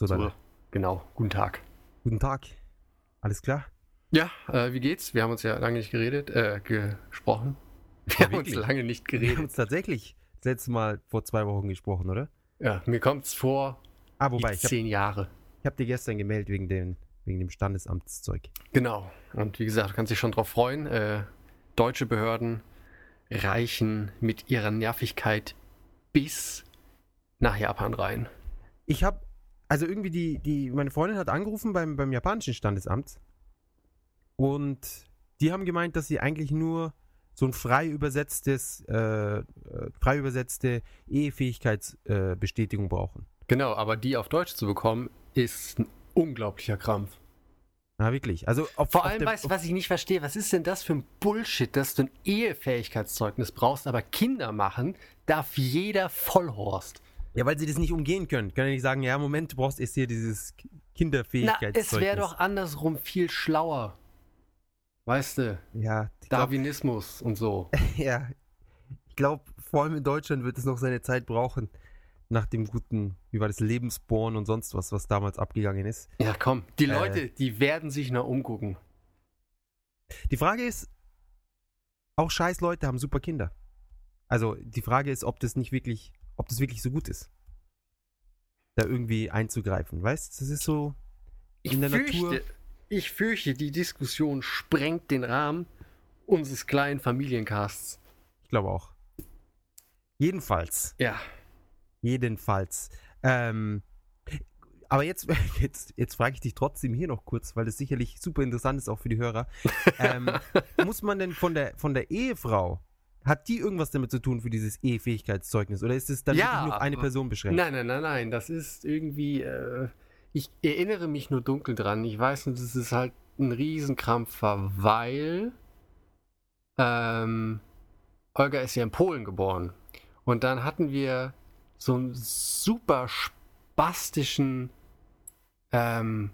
So, dann. Genau. Guten Tag. Guten Tag. Alles klar? Ja, äh, wie geht's? Wir haben uns ja lange nicht geredet, äh, gesprochen. Wir Ja, haben uns lange nicht Wir haben geredet. uns tatsächlich das letzte Mal vor zwei Wochen gesprochen, oder? Ja, mir kommt's vor Ah, wobei, ich habe zehn Jahre. hab dir gestern gemeldet wegen, dem- wegen dem Standesamtszeug. Genau. Und wie gesagt, du kannst dich schon drauf freuen. Äh, deutsche Behörden reichen mit ihrer Nervigkeit bis nach Japan rein. Ich habe, also irgendwie die, die, meine Freundin hat angerufen beim, beim japanischen Standesamt und die haben gemeint, dass sie eigentlich nur so ein frei übersetztes, äh, äh, frei übersetzte Ehefähigkeitsbestätigung äh, brauchen. Genau, aber die auf Deutsch zu bekommen, ist ein unglaublicher Krampf. Na, wirklich. Also auf, Vor auf allem, weißt was ich nicht verstehe? Was ist denn das für ein Bullshit, dass du ein Ehefähigkeitszeugnis brauchst, aber Kinder machen darf jeder Vollhorst? Ja, weil sie das nicht umgehen können. Können ja nicht sagen, ja, Moment, du brauchst erst hier dieses K- Na, Kinderfähigkeitszeugnis. es wäre doch andersrum viel schlauer. Weißt du, Ja, ich glaub, Darwinismus und so. ja, ich glaube, vor allem in Deutschland wird es noch seine Zeit brauchen. Nach dem guten, wie war das, Lebensborn und sonst was, was damals abgegangen ist. Ja, komm, die Äh. Leute, die werden sich noch umgucken. Die Frage ist, auch scheiß Leute haben super Kinder. Also die Frage ist, ob das nicht wirklich, ob das wirklich so gut ist. Da irgendwie einzugreifen, weißt? Das ist so Ich in der fürchte, Natur. ich fürchte, die Diskussion sprengt den Rahmen unseres kleinen Familiencasts. Ich glaube auch. Jedenfalls, Ja. jedenfalls. Ähm, aber jetzt, jetzt, jetzt frage ich dich trotzdem hier noch kurz, weil das sicherlich super interessant ist auch für die Hörer. Ähm, muss man denn von der, von der Ehefrau, hat die irgendwas damit zu tun für dieses Ehefähigkeitszeugnis? Oder ist es dann Ja, wirklich nur auf eine Person beschränkt? Nein, nein, nein, nein. Das ist irgendwie. Äh, ich erinnere mich nur dunkel dran. Ich weiß nur, dass es halt ein Riesenkrampf war, weil ähm, Olga ist ja in Polen geboren. Und dann hatten wir so einen super spastischen ähm,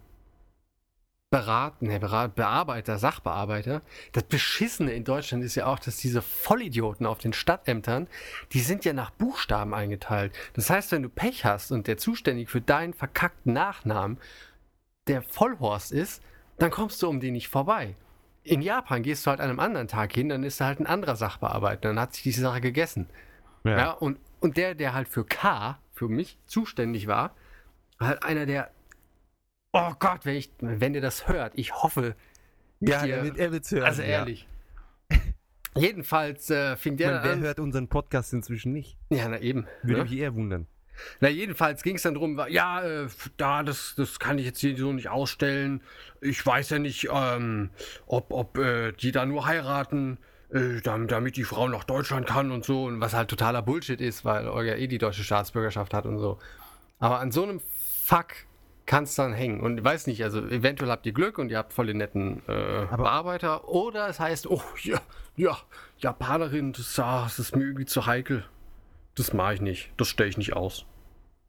Beraten, ne, Berat, Bearbeiter, Sachbearbeiter. Das Beschissene in Deutschland ist ja auch, dass diese Vollidioten auf den Stadtämtern, die sind ja nach Buchstaben eingeteilt. Das heißt, wenn du Pech hast und der zuständig für deinen verkackten Nachnamen der Vollhorst ist, dann kommst du um den nicht vorbei. In Japan gehst du halt an einem anderen Tag hin, dann ist da halt ein anderer Sachbearbeiter, dann hat sich diese Sache gegessen. Ja, und, und der, der halt für K, für mich zuständig war, war halt einer der. Oh Gott, wenn ich, wenn ihr das hört, ich hoffe. Ja, ihr- er wird, er wird's hören. also ja. ehrlich. Jedenfalls äh, fing Ich der meine, wer an. hört unseren Podcast inzwischen nicht? Ja, na eben. Würde ne? mich eher wundern. Na, jedenfalls ging es dann drum, ja, äh, da, das, das kann ich jetzt hier so nicht ausstellen. Ich weiß ja nicht, ähm, ob, ob äh, die da nur heiraten, äh, dam- damit die Frau nach Deutschland kann und so. Und was halt totaler Bullshit ist, weil Olga eh die deutsche Staatsbürgerschaft hat und so. Aber an so einem Fuck kann es dann hängen. Und ich weiß nicht, also eventuell habt ihr Glück und ihr habt voll den netten äh, Aber- Bearbeiter. Oder es heißt, oh, ja, ja, Japanerin, das, ah, das ist mir irgendwie zu heikel. Das mache ich nicht. Das stelle ich nicht aus.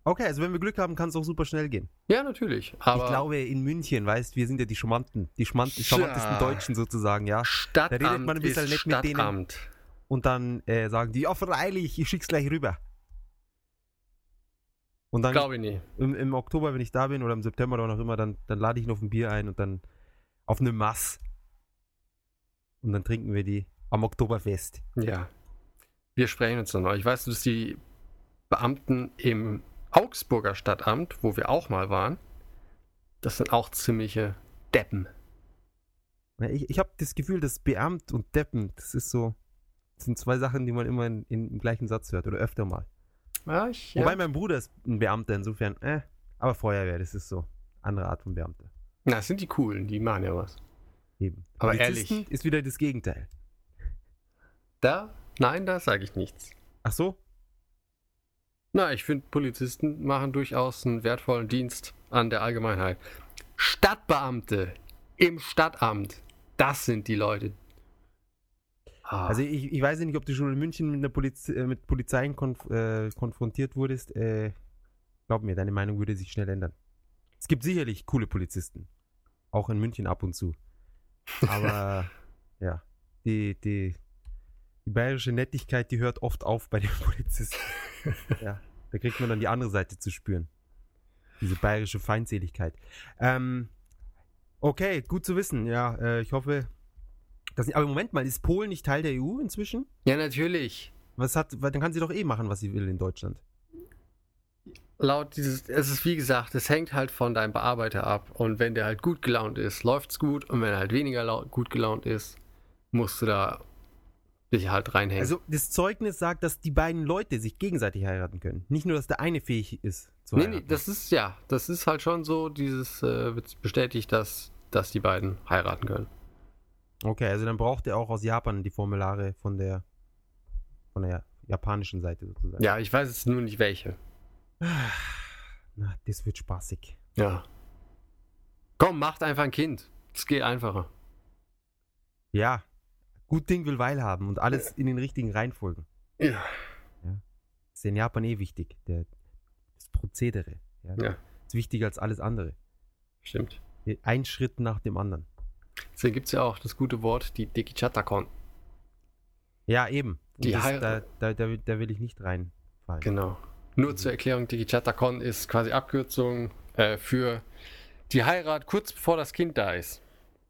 Okay, also wenn wir Glück haben, kann es auch super schnell gehen. Ja, natürlich. Aber ich glaube, in München, weißt wir sind ja die charmanten, die Tja. charmantesten Deutschen sozusagen, ja. Stadtamt Da redet man ein bisschen nett mit denen. Und dann äh, sagen die, ja, freilich, ich schick's gleich rüber. Und dann Glaube ich nicht. im, im Oktober, wenn ich da bin, oder im September oder noch immer, dann, dann lade ich ihn auf ein Bier ein und dann auf eine Mass. Und dann trinken wir die am Oktoberfest. Ja. Wir sprechen uns dann noch. Ich weiß, dass die Beamten im Augsburger Stadtamt, wo wir auch mal waren, das sind auch ziemliche Deppen. Ich, ich habe das Gefühl, dass Beamt und Deppen, das ist so, das sind zwei Sachen, die man immer in, in, im gleichen Satz hört oder öfter mal. Ja, ich, Wobei ja. mein Bruder ist ein Beamter, insofern, äh, aber Feuerwehr, das ist so andere Art von Beamter. Na, das sind die coolen, die machen ja was. Eben. Aber Polizisten ehrlich. ist wieder das Gegenteil. Da? Nein, da sage ich nichts. Ach so? Na, ich finde, Polizisten machen durchaus einen wertvollen Dienst an der Allgemeinheit. Stadtbeamte im Stadtamt, das sind die Leute. Ah. Also ich, ich weiß nicht, ob du schon in München mit, einer Poliz äh, mit Polizeien konf äh, konfrontiert wurdest. Äh, glaub mir, deine Meinung würde sich schnell ändern. Es gibt sicherlich coole Polizisten. Auch in München ab und zu. Aber ja, die, die, die bayerische Nettigkeit, die hört oft auf bei den Polizisten. ja, da kriegt man dann die andere Seite zu spüren. Diese bayerische Feindseligkeit. Ähm, okay, gut zu wissen. Ja, äh, ich hoffe. Dass, aber Moment mal, ist Polen nicht Teil der EU inzwischen? Ja, natürlich. Was hat, dann kann sie doch eh machen, was sie will in Deutschland. Laut dieses, es ist wie gesagt, es hängt halt von deinem Bearbeiter ab. Und wenn der halt gut gelaunt ist, läuft's gut. Und wenn er halt weniger laut, gut gelaunt ist, musst du da dich halt reinhängen. Also das Zeugnis sagt, dass die beiden Leute sich gegenseitig heiraten können. Nicht nur, dass der eine fähig ist zu nee, heiraten. nee, das ist ja, das ist halt schon so, dieses äh, wird bestätigt, dass, dass die beiden heiraten können. Okay, also dann braucht er auch aus Japan die Formulare von der von der japanischen Seite sozusagen. Ja, ich weiß jetzt nur nicht welche. Na, das wird spaßig. Ja. Komm, macht einfach ein Kind. Es geht einfacher. Ja, gut Ding will Weil haben und alles in den richtigen Reihenfolgen. Ja. ist in Japan eh wichtig. Der, das Prozedere. Ja, Ja. Ist wichtiger als alles andere. Stimmt. Ein Schritt nach dem anderen. Deswegen gibt es ja auch das gute Wort, die Dikichatakon. Ja, eben. Die das, da, Heirat- da, da, will- da will ich nicht reinfallen. Genau. Nur zur Erklärung, Dikichatakon ist quasi Abkürzung äh, für die Heirat kurz bevor das Kind da ist.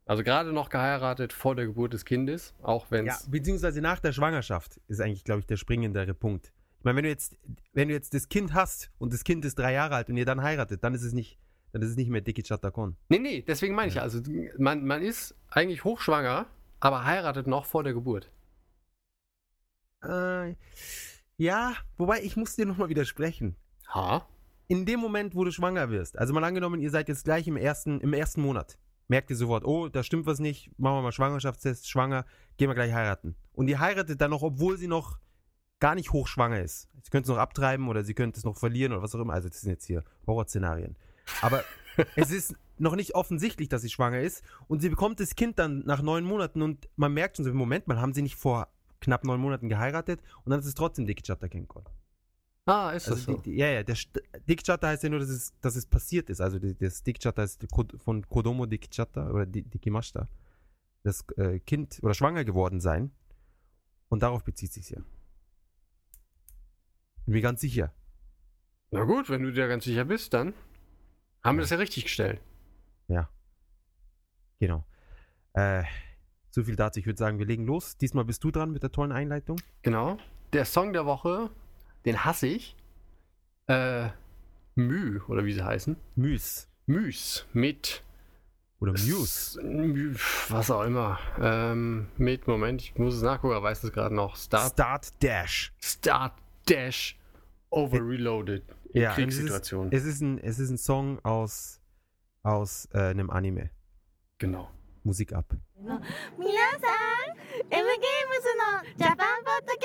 Also gerade noch geheiratet vor der Geburt des Kindes, auch wenn Ja, es. beziehungsweise nach der Schwangerschaft ist eigentlich, glaube ich, der springendere Punkt. Ich meine, wenn du jetzt, wenn du jetzt das Kind hast und das Kind ist drei Jahre alt und ihr dann heiratet, dann ist es nicht, dann ist es nicht mehr Dickie Chatakon. Nee, nee, deswegen meine ich ja. Also man, man ist eigentlich hochschwanger, aber heiratet noch vor der Geburt. Äh, ja, wobei ich muss dir nochmal widersprechen. Ha? In dem Moment, wo du schwanger wirst, also mal angenommen, ihr seid jetzt gleich im ersten, im ersten Monat, merkt ihr sofort, oh, da stimmt was nicht, machen wir mal Schwangerschaftstest, schwanger, gehen wir gleich heiraten. Und ihr heiratet dann noch, obwohl sie noch gar nicht hochschwanger ist. Sie könnte es noch abtreiben oder sie könnte es noch verlieren oder was auch immer. Also das sind jetzt hier Horrorszenarien. Aber es ist noch nicht offensichtlich, dass sie schwanger ist und sie bekommt das Kind dann nach neun Monaten und man merkt schon so, Moment mal, haben sie nicht vor knapp neun Monaten geheiratet und dann ist es trotzdem Dicky Chatter Kenkon. Ah, ist das Also so? die, die, ja, ja, der St- Dick Chatter heißt ja nur, dass es, dass es passiert ist. Also die, das Dick Chatter ist von Kodomo Dick Chatter oder Di- Dikimashita. Das äh, Kind oder schwanger geworden sein. Und darauf bezieht sich ja. Bin mir ganz sicher. Na gut, wenn du dir ganz sicher bist, dann haben wir das ja richtig gestellt. Genau. Äh, so viel dazu. Ich würde sagen, wir legen los. Diesmal bist du dran mit der tollen Einleitung. Genau. Der Song der Woche, den hasse ich. Äh, Müh, oder wie sie heißen. Müs. Müs mit Oder Muse. Mü- Was auch immer. Ähm, mit, Moment, ich muss es nachgucken, aber weiß es gerade noch. Start, Start Dash. Start Dash Over Reloaded Ja, und es ist- Kriegssituationen. Es ist ein, es ist ein Song aus, aus äh, einem Anime. Genau. Musik ab. 皆さん M ゲームズのジャパンポッドキ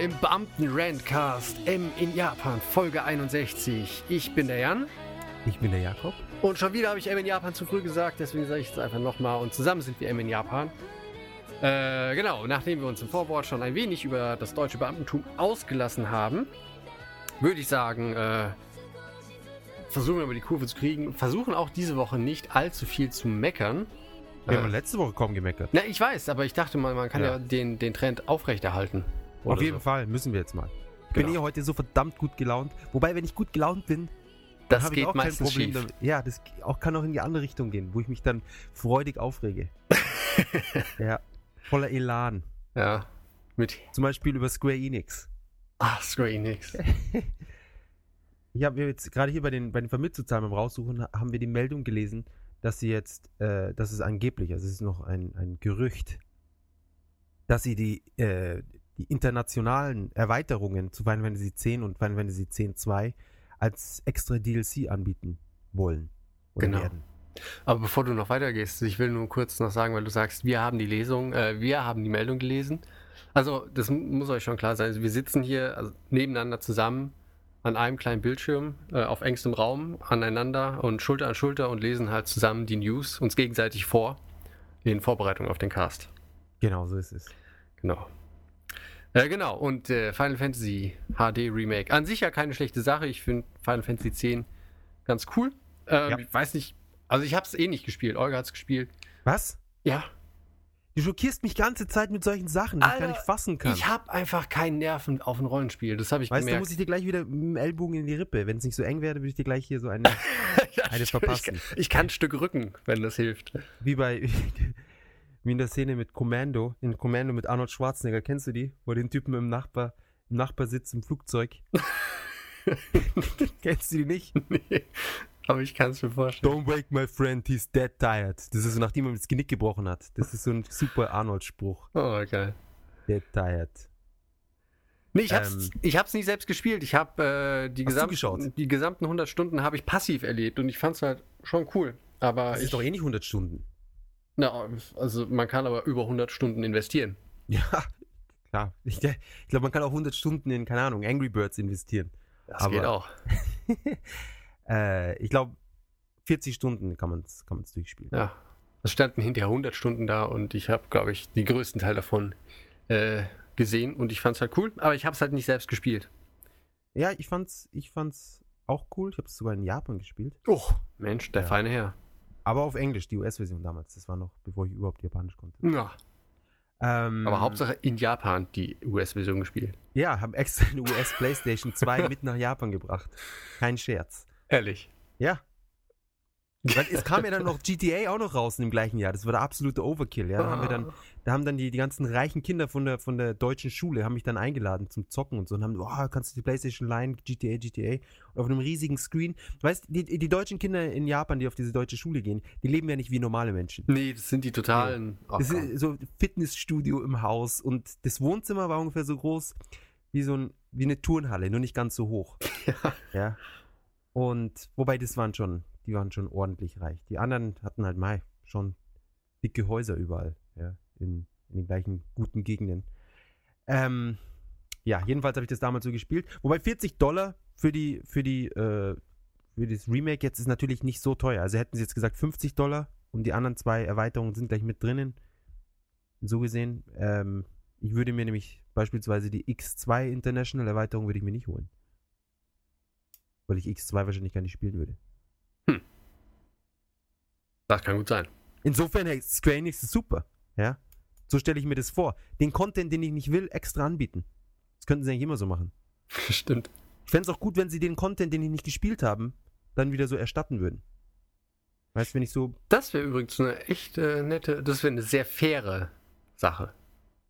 Im Beamten-Randcast M in Japan, Folge 61. Ich bin der Jan. Ich bin der Jakob. Und schon wieder habe ich M in Japan zu früh gesagt, deswegen sage ich es einfach nochmal. Und zusammen sind wir M in Japan. Äh, genau, nachdem wir uns im Vorwort schon ein wenig über das deutsche Beamtentum ausgelassen haben, würde ich sagen, äh, versuchen wir über die Kurve zu kriegen. Versuchen auch diese Woche nicht allzu viel zu meckern. Wir haben Äh, letzte Woche kaum gemeckert. na, ich weiß, aber ich dachte mal, man kann ja, Ja. den, den Trend aufrechterhalten. Auf jeden so. Fall müssen wir jetzt mal. Ich bin Genau. eh heute so verdammt gut gelaunt. Wobei, wenn ich gut gelaunt bin, dann Das habe ich auch kein meistens Problem schief. damit. Ja, das auch, kann auch in die andere Richtung gehen, wo ich mich dann freudig aufrege. ja, voller Elan. Ja. Mit Zum Beispiel über Square Enix. ah, Square Enix. Ich habe jetzt gerade hier bei den, bei den Vermittlungszahlen beim Raussuchen, ha- haben wir die Meldung gelesen, dass sie jetzt, äh, das ist angeblich, also es ist noch ein, ein Gerücht, dass sie die, äh, die internationalen Erweiterungen zu Final Fantasy X und Final Fantasy X-2 als extra DLC anbieten wollen. Oder Genau. werden. Aber bevor du noch weitergehst, ich will nur kurz noch sagen, weil du sagst, wir haben die Lesung, äh, wir haben die Meldung gelesen. Also, das mu- muss euch schon klar sein. Also, wir sitzen hier also, nebeneinander zusammen an einem kleinen Bildschirm äh, auf engstem Raum aneinander und Schulter an Schulter und lesen halt zusammen die News uns gegenseitig vor in Vorbereitung auf den Cast. Genau, so ist es. Genau. Äh, genau, und äh, Final Fantasy HD Remake. An sich ja keine schlechte Sache. Ich finde Final Fantasy X ganz cool. Ähm, Ja. Ich weiß nicht, also ich habe es eh nicht gespielt. Olga hat es gespielt. Was? Ja, Du schockierst mich ganze Zeit mit solchen Sachen, die ich Alter, gar nicht fassen kann. ich habe einfach keinen Nerven auf ein Rollenspiel. Das habe ich weißt du, gemerkt. muss ich dir gleich wieder mit dem Ellbogen in die Rippe. Wenn es nicht so eng wäre, würde ich dir gleich hier so eine, Ja, eine ich, verpassen. Ich, ich kann ein Stück rücken, wenn das hilft. Wie bei, wie in der Szene mit Commando, in Commando mit Arnold Schwarzenegger, kennst du die? Wo den Typen im Nachbar, im Nachbarsitz im Flugzeug. kennst du die nicht? nee, aber ich kann es mir vorstellen. Don't wake my friend, he's dead tired. Das ist so, nachdem er das Genick gebrochen hat. Das ist so ein super Arnold-Spruch. Oh, geil. Dead tired. Nee, ich hab's, Ähm, ich hab's nicht selbst gespielt. Ich habe äh, die, gesamten, die gesamten 100 Stunden habe ich passiv erlebt und ich fand's halt schon cool. Aber Das ist doch eh nicht 100 Stunden. Na, also man kann aber über 100 Stunden investieren. Ja, klar. Ich, ich glaube, man kann auch 100 Stunden in, keine Ahnung, Angry Birds investieren. Das Aber- geht auch. äh, ich glaube, 40 Stunden kann man es kann man's durchspielen. Ja. Es standen hinterher 100 Stunden da und ich habe, glaube ich, den größten Teil davon äh, gesehen und ich fand's halt cool, aber ich habe es halt nicht selbst gespielt. Ja, ich fand's, ich fand's auch cool. Ich habe es sogar in Japan gespielt. Oh, Mensch, der Ja. feine Herr. Aber auf Englisch, die US-Version damals. Das war noch, bevor ich überhaupt Japanisch konnte. Ja. Ähm, Aber Hauptsache in Japan die US-Version gespielt. Ja, haben extra eine US-PlayStation 2 mit nach Japan gebracht. Kein Scherz. Ehrlich. Ja. Weil es kam ja dann noch GTA auch noch raus im gleichen Jahr. Das war der absolute Overkill. Ja, da haben wir dann, da haben dann die, die ganzen reichen Kinder von der, von der deutschen Schule, haben mich dann eingeladen zum Zocken und so und haben, oh, kannst du die Playstation leihen, GTA, GTA. Und auf einem riesigen Screen. Weißt die, die deutschen Kinder in Japan, die auf diese deutsche Schule gehen, die leben ja nicht wie normale Menschen. Nee, das sind die totalen. Oh, Das ist so Fitnessstudio im Haus und das Wohnzimmer war ungefähr so groß wie so ein, wie eine Turnhalle, nur nicht ganz so hoch. Ja. Ja. Und wobei das waren schon, die waren schon ordentlich reich. Die anderen hatten halt mal schon dicke Häuser überall, ja, in, in den gleichen guten Gegenden. Ähm, ja, jedenfalls habe ich das damals so gespielt. Wobei 40 Dollar für die, für die, äh, für das Remake jetzt ist natürlich nicht so teuer. Also hätten sie jetzt gesagt 50 Dollar und die anderen zwei Erweiterungen sind gleich mit drinnen. So gesehen, ähm, ich würde mir nämlich beispielsweise die X2 International Erweiterung würde ich mir nicht holen. Weil ich X2 wahrscheinlich gar nicht spielen würde. Das kann gut sein. Insofern, hey, Square Enix ist super. Ja. So stelle ich mir das vor. Den Content, den ich nicht will, extra anbieten. Das könnten sie eigentlich immer so machen. Stimmt. Ich fände es auch gut, wenn sie den Content, den ich nicht gespielt haben, dann wieder so erstatten würden. Weißt du, wenn ich so. Das wäre übrigens eine echt äh, nette, das wäre eine sehr faire Sache.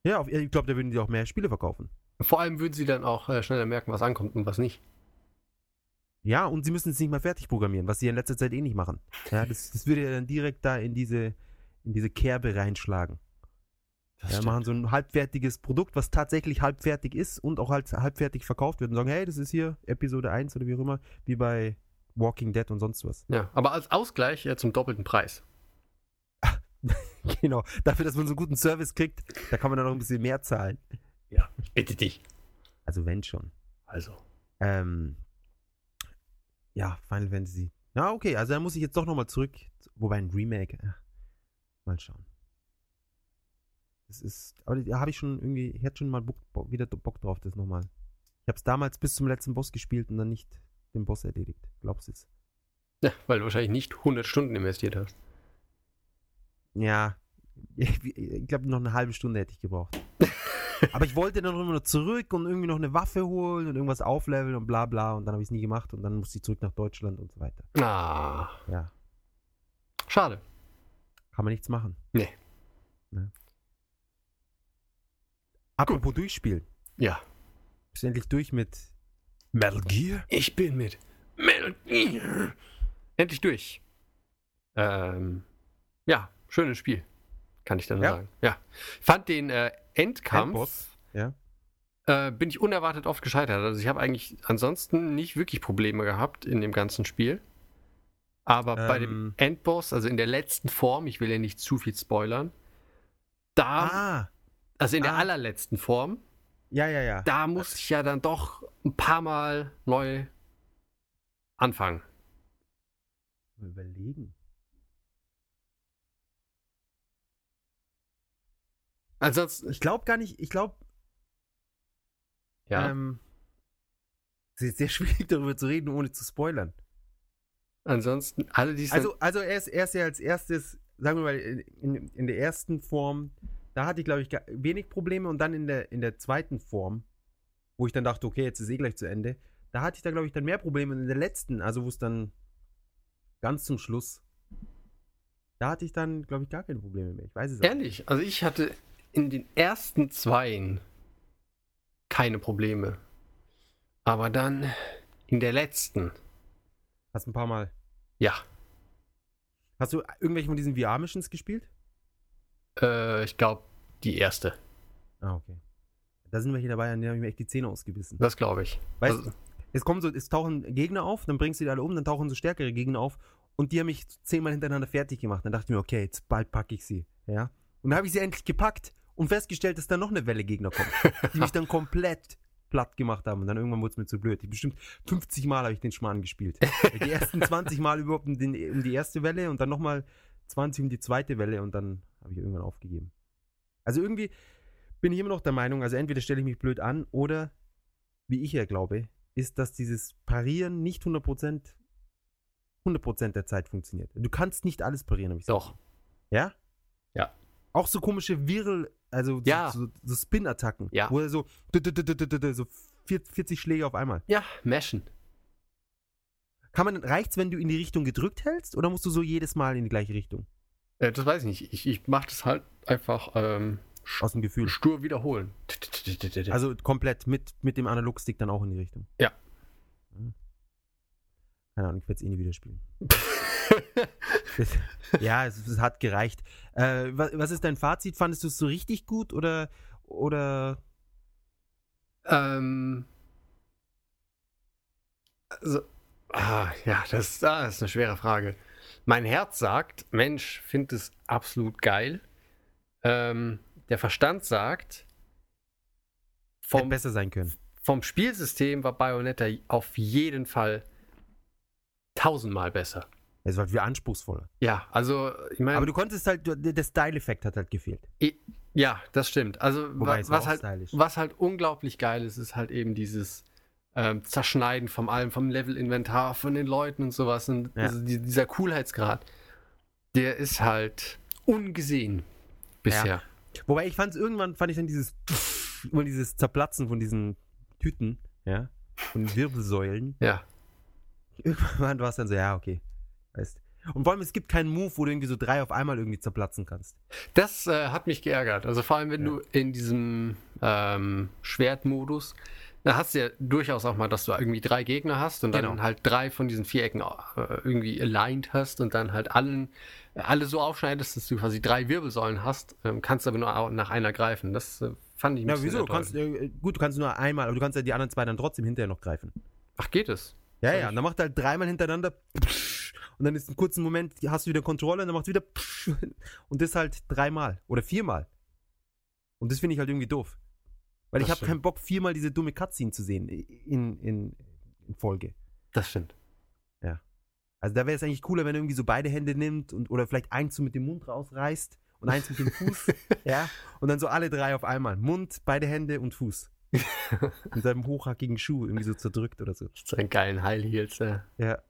Ja, ich glaube, da würden die auch mehr Spiele verkaufen. Vor allem würden sie dann auch äh, schneller merken, was ankommt und was nicht. Ja, und sie müssen es nicht mal fertig programmieren, was sie in letzter Zeit eh nicht machen. Ja, das, das würde ja dann direkt da in diese, in diese Kerbe reinschlagen. Das Ja, machen so ein halbfertiges Produkt, was tatsächlich halbfertig ist und auch halt halbfertig verkauft wird und sagen, hey, das ist hier Episode 1 oder wie auch immer, wie bei Walking Dead und sonst was. Ja, aber als Ausgleich ja, zum doppelten Preis. genau, dafür, dass man so einen guten Service kriegt, da kann man dann noch ein bisschen mehr zahlen. Ja, bitte dich. Also wenn schon. Also. Ähm, ja, Final Fantasy. Na, okay, also da muss ich jetzt doch nochmal zurück. Wobei ein Remake. Ach, mal schauen. Das ist. Aber da habe ich schon irgendwie. Ich hätte schon mal Bock, wieder Bock drauf, das nochmal. Ich habe es damals bis zum letzten Boss gespielt und dann nicht den Boss erledigt. Glaubst du es? Ja, weil du wahrscheinlich nicht 100 Stunden investiert hast. Ja. Ich glaube, noch eine halbe Stunde hätte ich gebraucht. Aber ich wollte dann noch immer noch zurück und irgendwie noch eine Waffe holen und irgendwas aufleveln und bla bla und dann habe ich es nie gemacht und dann musste ich zurück nach Deutschland und so weiter. Ah, Ja. schade. Kann man nichts machen. Nee. Ne? Apropos durchspielen. Ja. Bist du endlich durch mit Metal Gear? Ich bin mit Metal Gear endlich durch. Ähm, ja, schönes Spiel. Kann ich dann Ja. sagen. Ja. Fand den äh, Endkampf. Endboss, ja. Äh, bin ich unerwartet oft gescheitert. Also ich habe eigentlich ansonsten nicht wirklich Probleme gehabt in dem ganzen Spiel. Aber bei dem Ähm. Endboss, also in der letzten Form, ich will ja nicht zu viel spoilern, da, Ah, also in der ah. allerletzten Form, ja, ja, ja. da musste ich ja dann doch ein paar Mal neu anfangen. Überlegen. Ansonsten, Ich glaube gar nicht, ich glaube, ja, ähm, es ist sehr schwierig darüber zu reden, ohne zu spoilern. ansonsten, alle die es Also, also er, ist, er ist ja als erstes, sagen wir mal, in, in, der ersten Form, da hatte ich, glaube ich, wenig Probleme und dann in der, in der zweiten Form, wo ich dann dachte, okay, jetzt ist eh gleich zu Ende, da hatte ich da, glaube ich, dann mehr Probleme. Und in der letzten, also wo es dann ganz zum Schluss, da hatte ich dann, glaube ich, gar keine Probleme mehr. Ich weiß es auch. Ehrlich, also ich hatte in den ersten zweien keine Probleme. Aber dann in der letzten, Hast ein paar Mal. ja, Hast du irgendwelche von diesen VR-Missions gespielt? äh, ich glaube, die erste. Ah, okay. Da sind welche dabei, an denen habe ich mir echt die Zähne ausgebissen. Das glaube ich. Weißt Also, es kommen so, es tauchen Gegner auf, dann bringst du die alle um, dann tauchen so stärkere Gegner auf und die haben mich zehnmal hintereinander fertig gemacht. Dann dachte ich mir, okay, jetzt bald packe ich sie. Ja. Und dann habe ich sie endlich gepackt und festgestellt, dass da noch eine Welle Gegner kommt, die mich dann komplett platt gemacht haben. Und dann irgendwann wurde es mir zu blöd. Ich bestimmt 50 Mal habe ich den Schmarrn gespielt. Die ersten 20 Mal überhaupt um, den, um die erste Welle und dann nochmal 20 um die zweite Welle und dann habe ich irgendwann aufgegeben. Also irgendwie bin ich immer noch der Meinung, also entweder stelle ich mich blöd an oder, wie ich ja glaube, ist, dass dieses Parieren nicht 100%, 100% der Zeit funktioniert. Du kannst nicht alles parieren, habe ich gesagt. doch. Ja? Ja. Auch so komische Virl, also Ja. so, so, so Spin-Attacken. Ja. Wo er so, so 40 Schläge auf einmal. Ja, Mashen. Kann man, reicht's, wenn du in die Richtung gedrückt hältst oder musst du so jedes Mal in die gleiche Richtung? Äh, das weiß ich nicht. Ich, ich mache das halt einfach ähm, Aus dem Gefühl. stur wiederholen. Also komplett mit, mit dem Analogstick dann auch in die Richtung. Ja. Hm. Keine Ahnung, ich werde es eh nie wieder spielen. Das, ja, es, es hat gereicht. Äh, was, was ist dein Fazit? Fandest du es so richtig gut oder, oder ähm, also, ah, ja, das, ah, das ist eine schwere Frage. Mein Herz sagt, Mensch, finde es absolut geil. Ähm, der Verstand sagt, hätte vom, besser sein können? vom Spielsystem war Bayonetta auf jeden Fall tausendmal besser. Es war viel anspruchsvoller. Ja, also ich meine, Aber du konntest halt, der Style-Effekt hat halt gefehlt. ja, das stimmt. Also was auch halt, stylisch. was halt unglaublich geil ist, ist halt eben dieses ähm, Zerschneiden vom allem, vom Level-Inventar, von den Leuten und sowas. Und Ja. also die, dieser Coolheitsgrad, der ist halt ungesehen bisher. Wobei ich fand es irgendwann, fand ich dann dieses, immer dieses Zerplatzen von diesen Tüten, ja, von den Wirbelsäulen. Ja. Irgendwann war es dann so, ja, okay. Weißt. Und vor allem, es gibt keinen Move, wo du irgendwie so drei auf einmal irgendwie zerplatzen kannst. Das äh, hat mich geärgert. Also vor allem, wenn Ja. du in diesem ähm, Schwertmodus, da hast du ja durchaus auch mal, dass du irgendwie drei Gegner hast und dann Genau. halt drei von diesen Vierecken äh, irgendwie aligned hast und dann halt allen, alle so aufschneidest, dass du quasi drei Wirbelsäulen hast, ähm, kannst aber nur nach einer greifen. Das äh, fand ich ein Ja, bisschen wieso? Du kannst, enttäuschend. äh, gut, du kannst nur einmal, aber du kannst ja die anderen zwei dann trotzdem hinterher noch greifen. Ach, geht es? Ja, ja, ich- und dann macht er halt dreimal hintereinander und dann ist ein kurzen Moment, hast du wieder Kontrolle und dann macht wieder und das halt dreimal oder viermal. Und das finde ich halt irgendwie doof. Weil ich Das habe stimmt. keinen Bock, viermal diese dumme Cutscene zu sehen in, in, in Folge. Das stimmt. Also da wäre es eigentlich cooler, wenn er irgendwie so beide Hände nimmt und oder vielleicht eins so mit dem Mund rausreißt und eins mit dem Fuß, ja, und dann so alle drei auf einmal. Mund, beide Hände und Fuß. in seinem hochhackigen Schuh irgendwie so zerdrückt oder so. So einen geilen High Heels. Äh. Ja.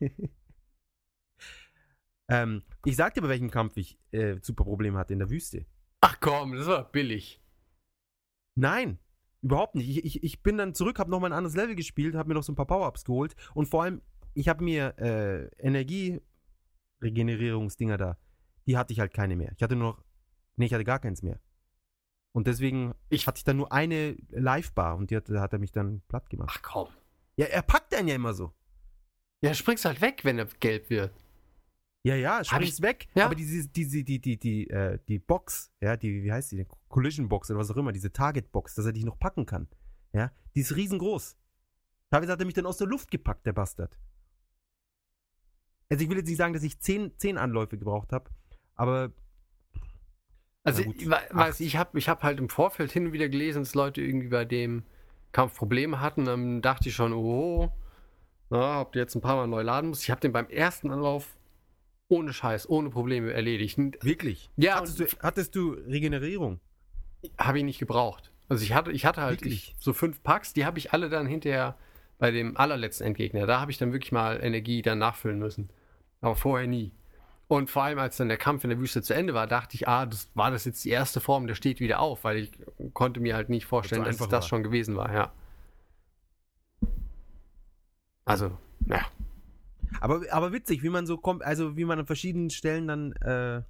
ähm, ich sag dir, bei welchem Kampf ich äh, super Probleme hatte in der Wüste. Ach komm, das war billig. Nein, überhaupt nicht. Ich, ich, ich bin dann zurück, habe nochmal ein anderes Level gespielt, habe mir noch so ein paar Power-Ups geholt und vor allem, ich habe mir äh, Energieregenerierungsdinger da, die hatte ich halt keine mehr. Ich hatte nur noch, nee, ich hatte gar keins mehr. Und deswegen Ich- hatte ich dann nur eine Live-Bar und die hat, hat er mich dann platt gemacht. Ach komm. Ja, er packt einen ja immer so. Ja, springst halt weg, wenn er gelb wird. Ja, ja, springst weg. Ja. Aber diese, diese, die, die, die, äh, die Box, ja, die, wie heißt die, die Collision Box oder was auch immer, diese Target Box, dass er dich noch packen kann. Ja, die ist riesengroß. Teilweise hat er mich dann aus der Luft gepackt, der Bastard. Also ich will jetzt nicht sagen, dass ich zehn, zehn Anläufe gebraucht habe, aber Also, ich, weiß, ich habe ich hab halt im Vorfeld hin und wieder gelesen, dass Leute irgendwie bei dem Kampf Probleme hatten. Dann dachte ich schon, oh, na, ob du jetzt ein paar Mal neu laden musst. Ich habe den beim ersten Anlauf ohne Scheiß, ohne Probleme erledigt. wirklich. Ja, Hattest du, hattest du Regenerierung? habe ich nicht gebraucht. Also ich hatte, ich hatte halt ich, so fünf Packs, die habe ich alle dann hinterher bei dem allerletzten Endgegner. Da habe ich dann wirklich mal Energie dann nachfüllen müssen. Aber vorher nie. Und vor allem, als dann der Kampf in der Wüste zu Ende war, dachte ich, ah, das war das jetzt die erste Form, der steht wieder auf, weil ich konnte mir halt nicht vorstellen, dass es das einfach schon gewesen war, ja. Also, ja. Aber, aber witzig, wie man so kommt, also wie man an verschiedenen Stellen dann äh,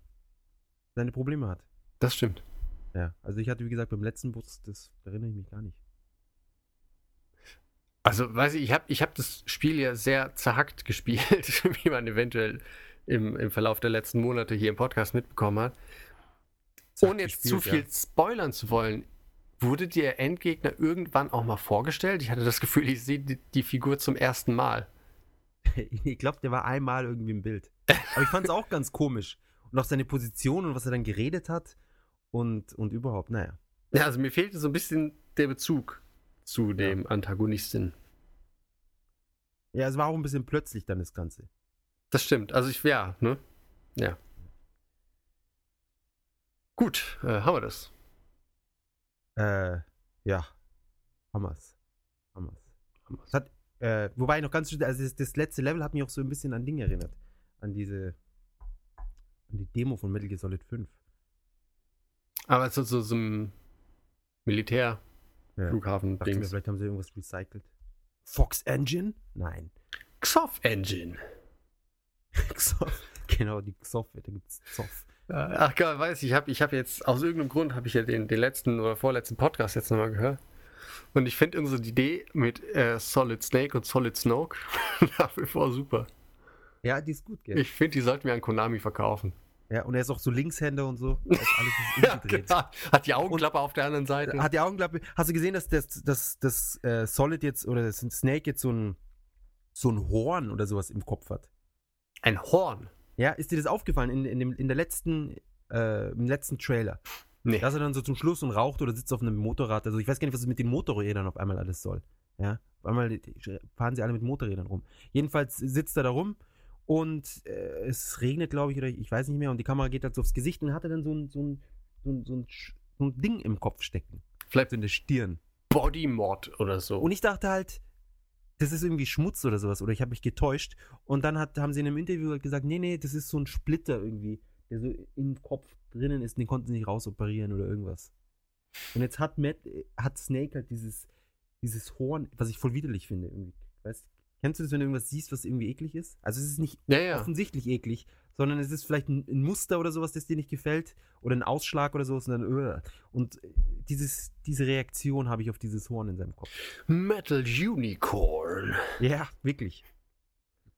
seine Probleme hat. Das stimmt. Ja, also ich hatte, wie gesagt, beim letzten Bus, das da erinnere ich mich gar nicht. Also, weiß ich, ich habe ich hab das Spiel ja sehr zerhackt gespielt, wie man eventuell im, im Verlauf der letzten Monate hier im Podcast mitbekommen hat. Ohne jetzt zu viel gespielt, spoilern zu wollen, wurde dir Endgegner irgendwann auch mal vorgestellt? Ich hatte das Gefühl, ich sehe die, die Figur zum ersten Mal. Ich glaube, der war einmal irgendwie im Bild. Aber ich fand es auch ganz komisch. Und auch seine Position und was er dann geredet hat und, und überhaupt, naja. Ja, also mir fehlte so ein bisschen der Bezug zu dem Antagonisten. Ja, es war auch ein bisschen plötzlich dann das Ganze. Das stimmt. Also ich, ja, ne? Ja. Gut, äh, haben wir das. Äh, ja. Hammers. Hammers. Das hat, äh, wobei noch ganz, also das, das letzte Level hat mich auch so ein bisschen an Dinge erinnert. An diese, an die Demo von Metal Gear Solid 5. Aber so, so, so ein Ja. Militär-Flughafen-Dings. Dachte mir, vielleicht haben sie irgendwas recycelt. Fox Engine? Nein. Xoff Engine. Xoff. genau, die Xoff, da gibt's Zoff. Ach Gott, weiß ich, ich habe ich hab jetzt, aus irgendeinem Grund habe ich ja den, den letzten oder vorletzten Podcast jetzt nochmal gehört. Und ich finde unsere Idee mit äh, Solid Snake und Solid Snoke nach wie vor super. Ja, die ist gut, gell? Ich finde, die sollten wir an Konami verkaufen. Ja, und er ist auch so Linkshänder und so. Alles Ja, genau. Hat die Augenklappe auf der anderen Seite. Hat die Augenklappe. Hast du gesehen, dass das, das, das äh, Solid jetzt oder das Snake jetzt so ein, so ein Horn oder sowas im Kopf hat? Ein Horn. Ja, ist dir das aufgefallen in, in, dem, in der letzten, äh, im letzten Trailer? Nee. Da ist er dann so zum Schluss und raucht oder sitzt auf einem Motorrad. Also ich weiß gar nicht, was es mit den Motorrädern auf einmal alles soll. Ja, auf einmal fahren sie alle mit Motorrädern rum. Jedenfalls sitzt er da rum und äh, es regnet, glaube ich, oder ich weiß nicht mehr. Und die Kamera geht halt so aufs Gesicht und hat er dann so ein, so ein, so ein, so ein, so ein Ding im Kopf stecken. Vielleicht So in der Stirn. Body Mod oder so. Und ich dachte halt, das ist irgendwie Schmutz oder sowas, oder ich habe mich getäuscht. Und dann hat, haben sie in einem Interview halt gesagt, nee, nee, das ist so ein Splitter irgendwie, der so im Kopf drinnen ist, den konnten sie nicht rausoperieren oder irgendwas. Und jetzt hat Matt, hat Snake halt dieses, dieses Horn, was ich voll widerlich finde. Irgendwie. Weißt, kennst du das, wenn du irgendwas siehst, was irgendwie eklig ist? Also es ist nicht ja, ja. offensichtlich eklig, sondern es ist vielleicht ein, ein Muster oder sowas, das dir nicht gefällt oder ein Ausschlag oder sowas und dann und äh, dieses, diese Reaktion habe ich auf dieses Horn in seinem Kopf. Metal Unicorn. Ja, wirklich.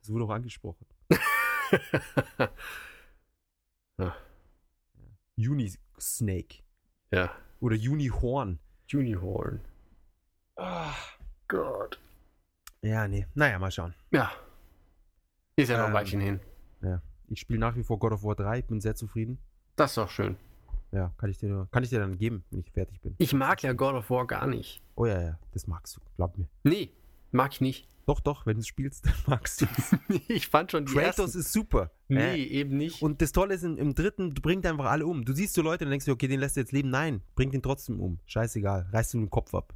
Das wurde auch angesprochen. Unisnake ja. oder Unihorn. Unihorn. Ah, Gott. Ja, nee. Naja, mal schauen. Ja. Ist ja noch ein Ähm, Weilchen hin. Ja. Ich spiele nach wie vor God of War 3, bin sehr zufrieden. Das ist doch schön. Ja, kann ich dir, kann ich dir dann geben, wenn ich fertig bin. Ich mag ja God of War gar nicht. Oh ja, ja, das magst du, glaub mir. Nee, mag ich nicht. Doch, doch, wenn du es spielst, dann magst du es. ich fand schon die Kratos ersten... ist super. Nee, Äh, eben nicht. Und das Tolle ist, im, im dritten, du bringt einfach alle um. Du siehst so Leute und denkst dir, okay, den lässt du jetzt leben. Nein, bringt ihn trotzdem um. Scheißegal, reißt ihm den Kopf ab.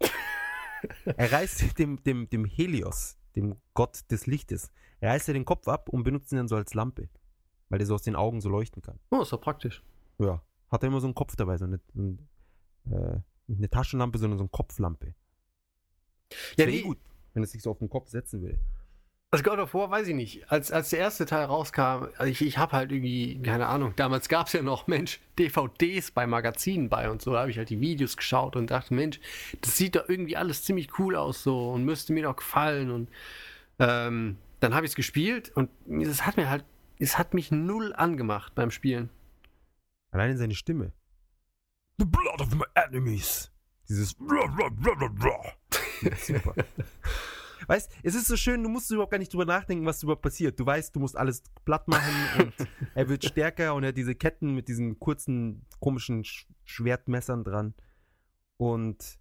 er reißt dem, dem, dem Helios, dem Gott des Lichtes, er reißt er den Kopf ab und benutzt ihn dann so als Lampe. Weil der so aus den Augen so leuchten kann. Oh, ist doch praktisch. Ja. Hat er immer so einen Kopf dabei, so eine, so ein, äh, nicht eine Taschenlampe, sondern so eine Kopflampe. Ja, nee, gut, wenn es sich so auf den Kopf setzen will. Also God of War weiß ich nicht. Als, als der erste Teil rauskam, also ich, ich habe halt irgendwie, keine Ahnung, damals gab es ja noch, Mensch, DVDs bei Magazinen bei und so. Da habe ich halt die Videos geschaut und dachte, Mensch, das sieht doch irgendwie alles ziemlich cool aus so und müsste mir doch gefallen. Und ähm, dann habe ich es gespielt und es hat mir halt, es hat mich null angemacht beim Spielen. Alleine seine Stimme. The blood of my enemies. Dieses. Super. Weißt, es ist so schön, du musst überhaupt gar nicht drüber nachdenken, was überhaupt passiert. Du weißt, du musst alles platt machen und er wird stärker und er hat diese Ketten mit diesen kurzen, komischen Sch Schwertmessern dran. Und,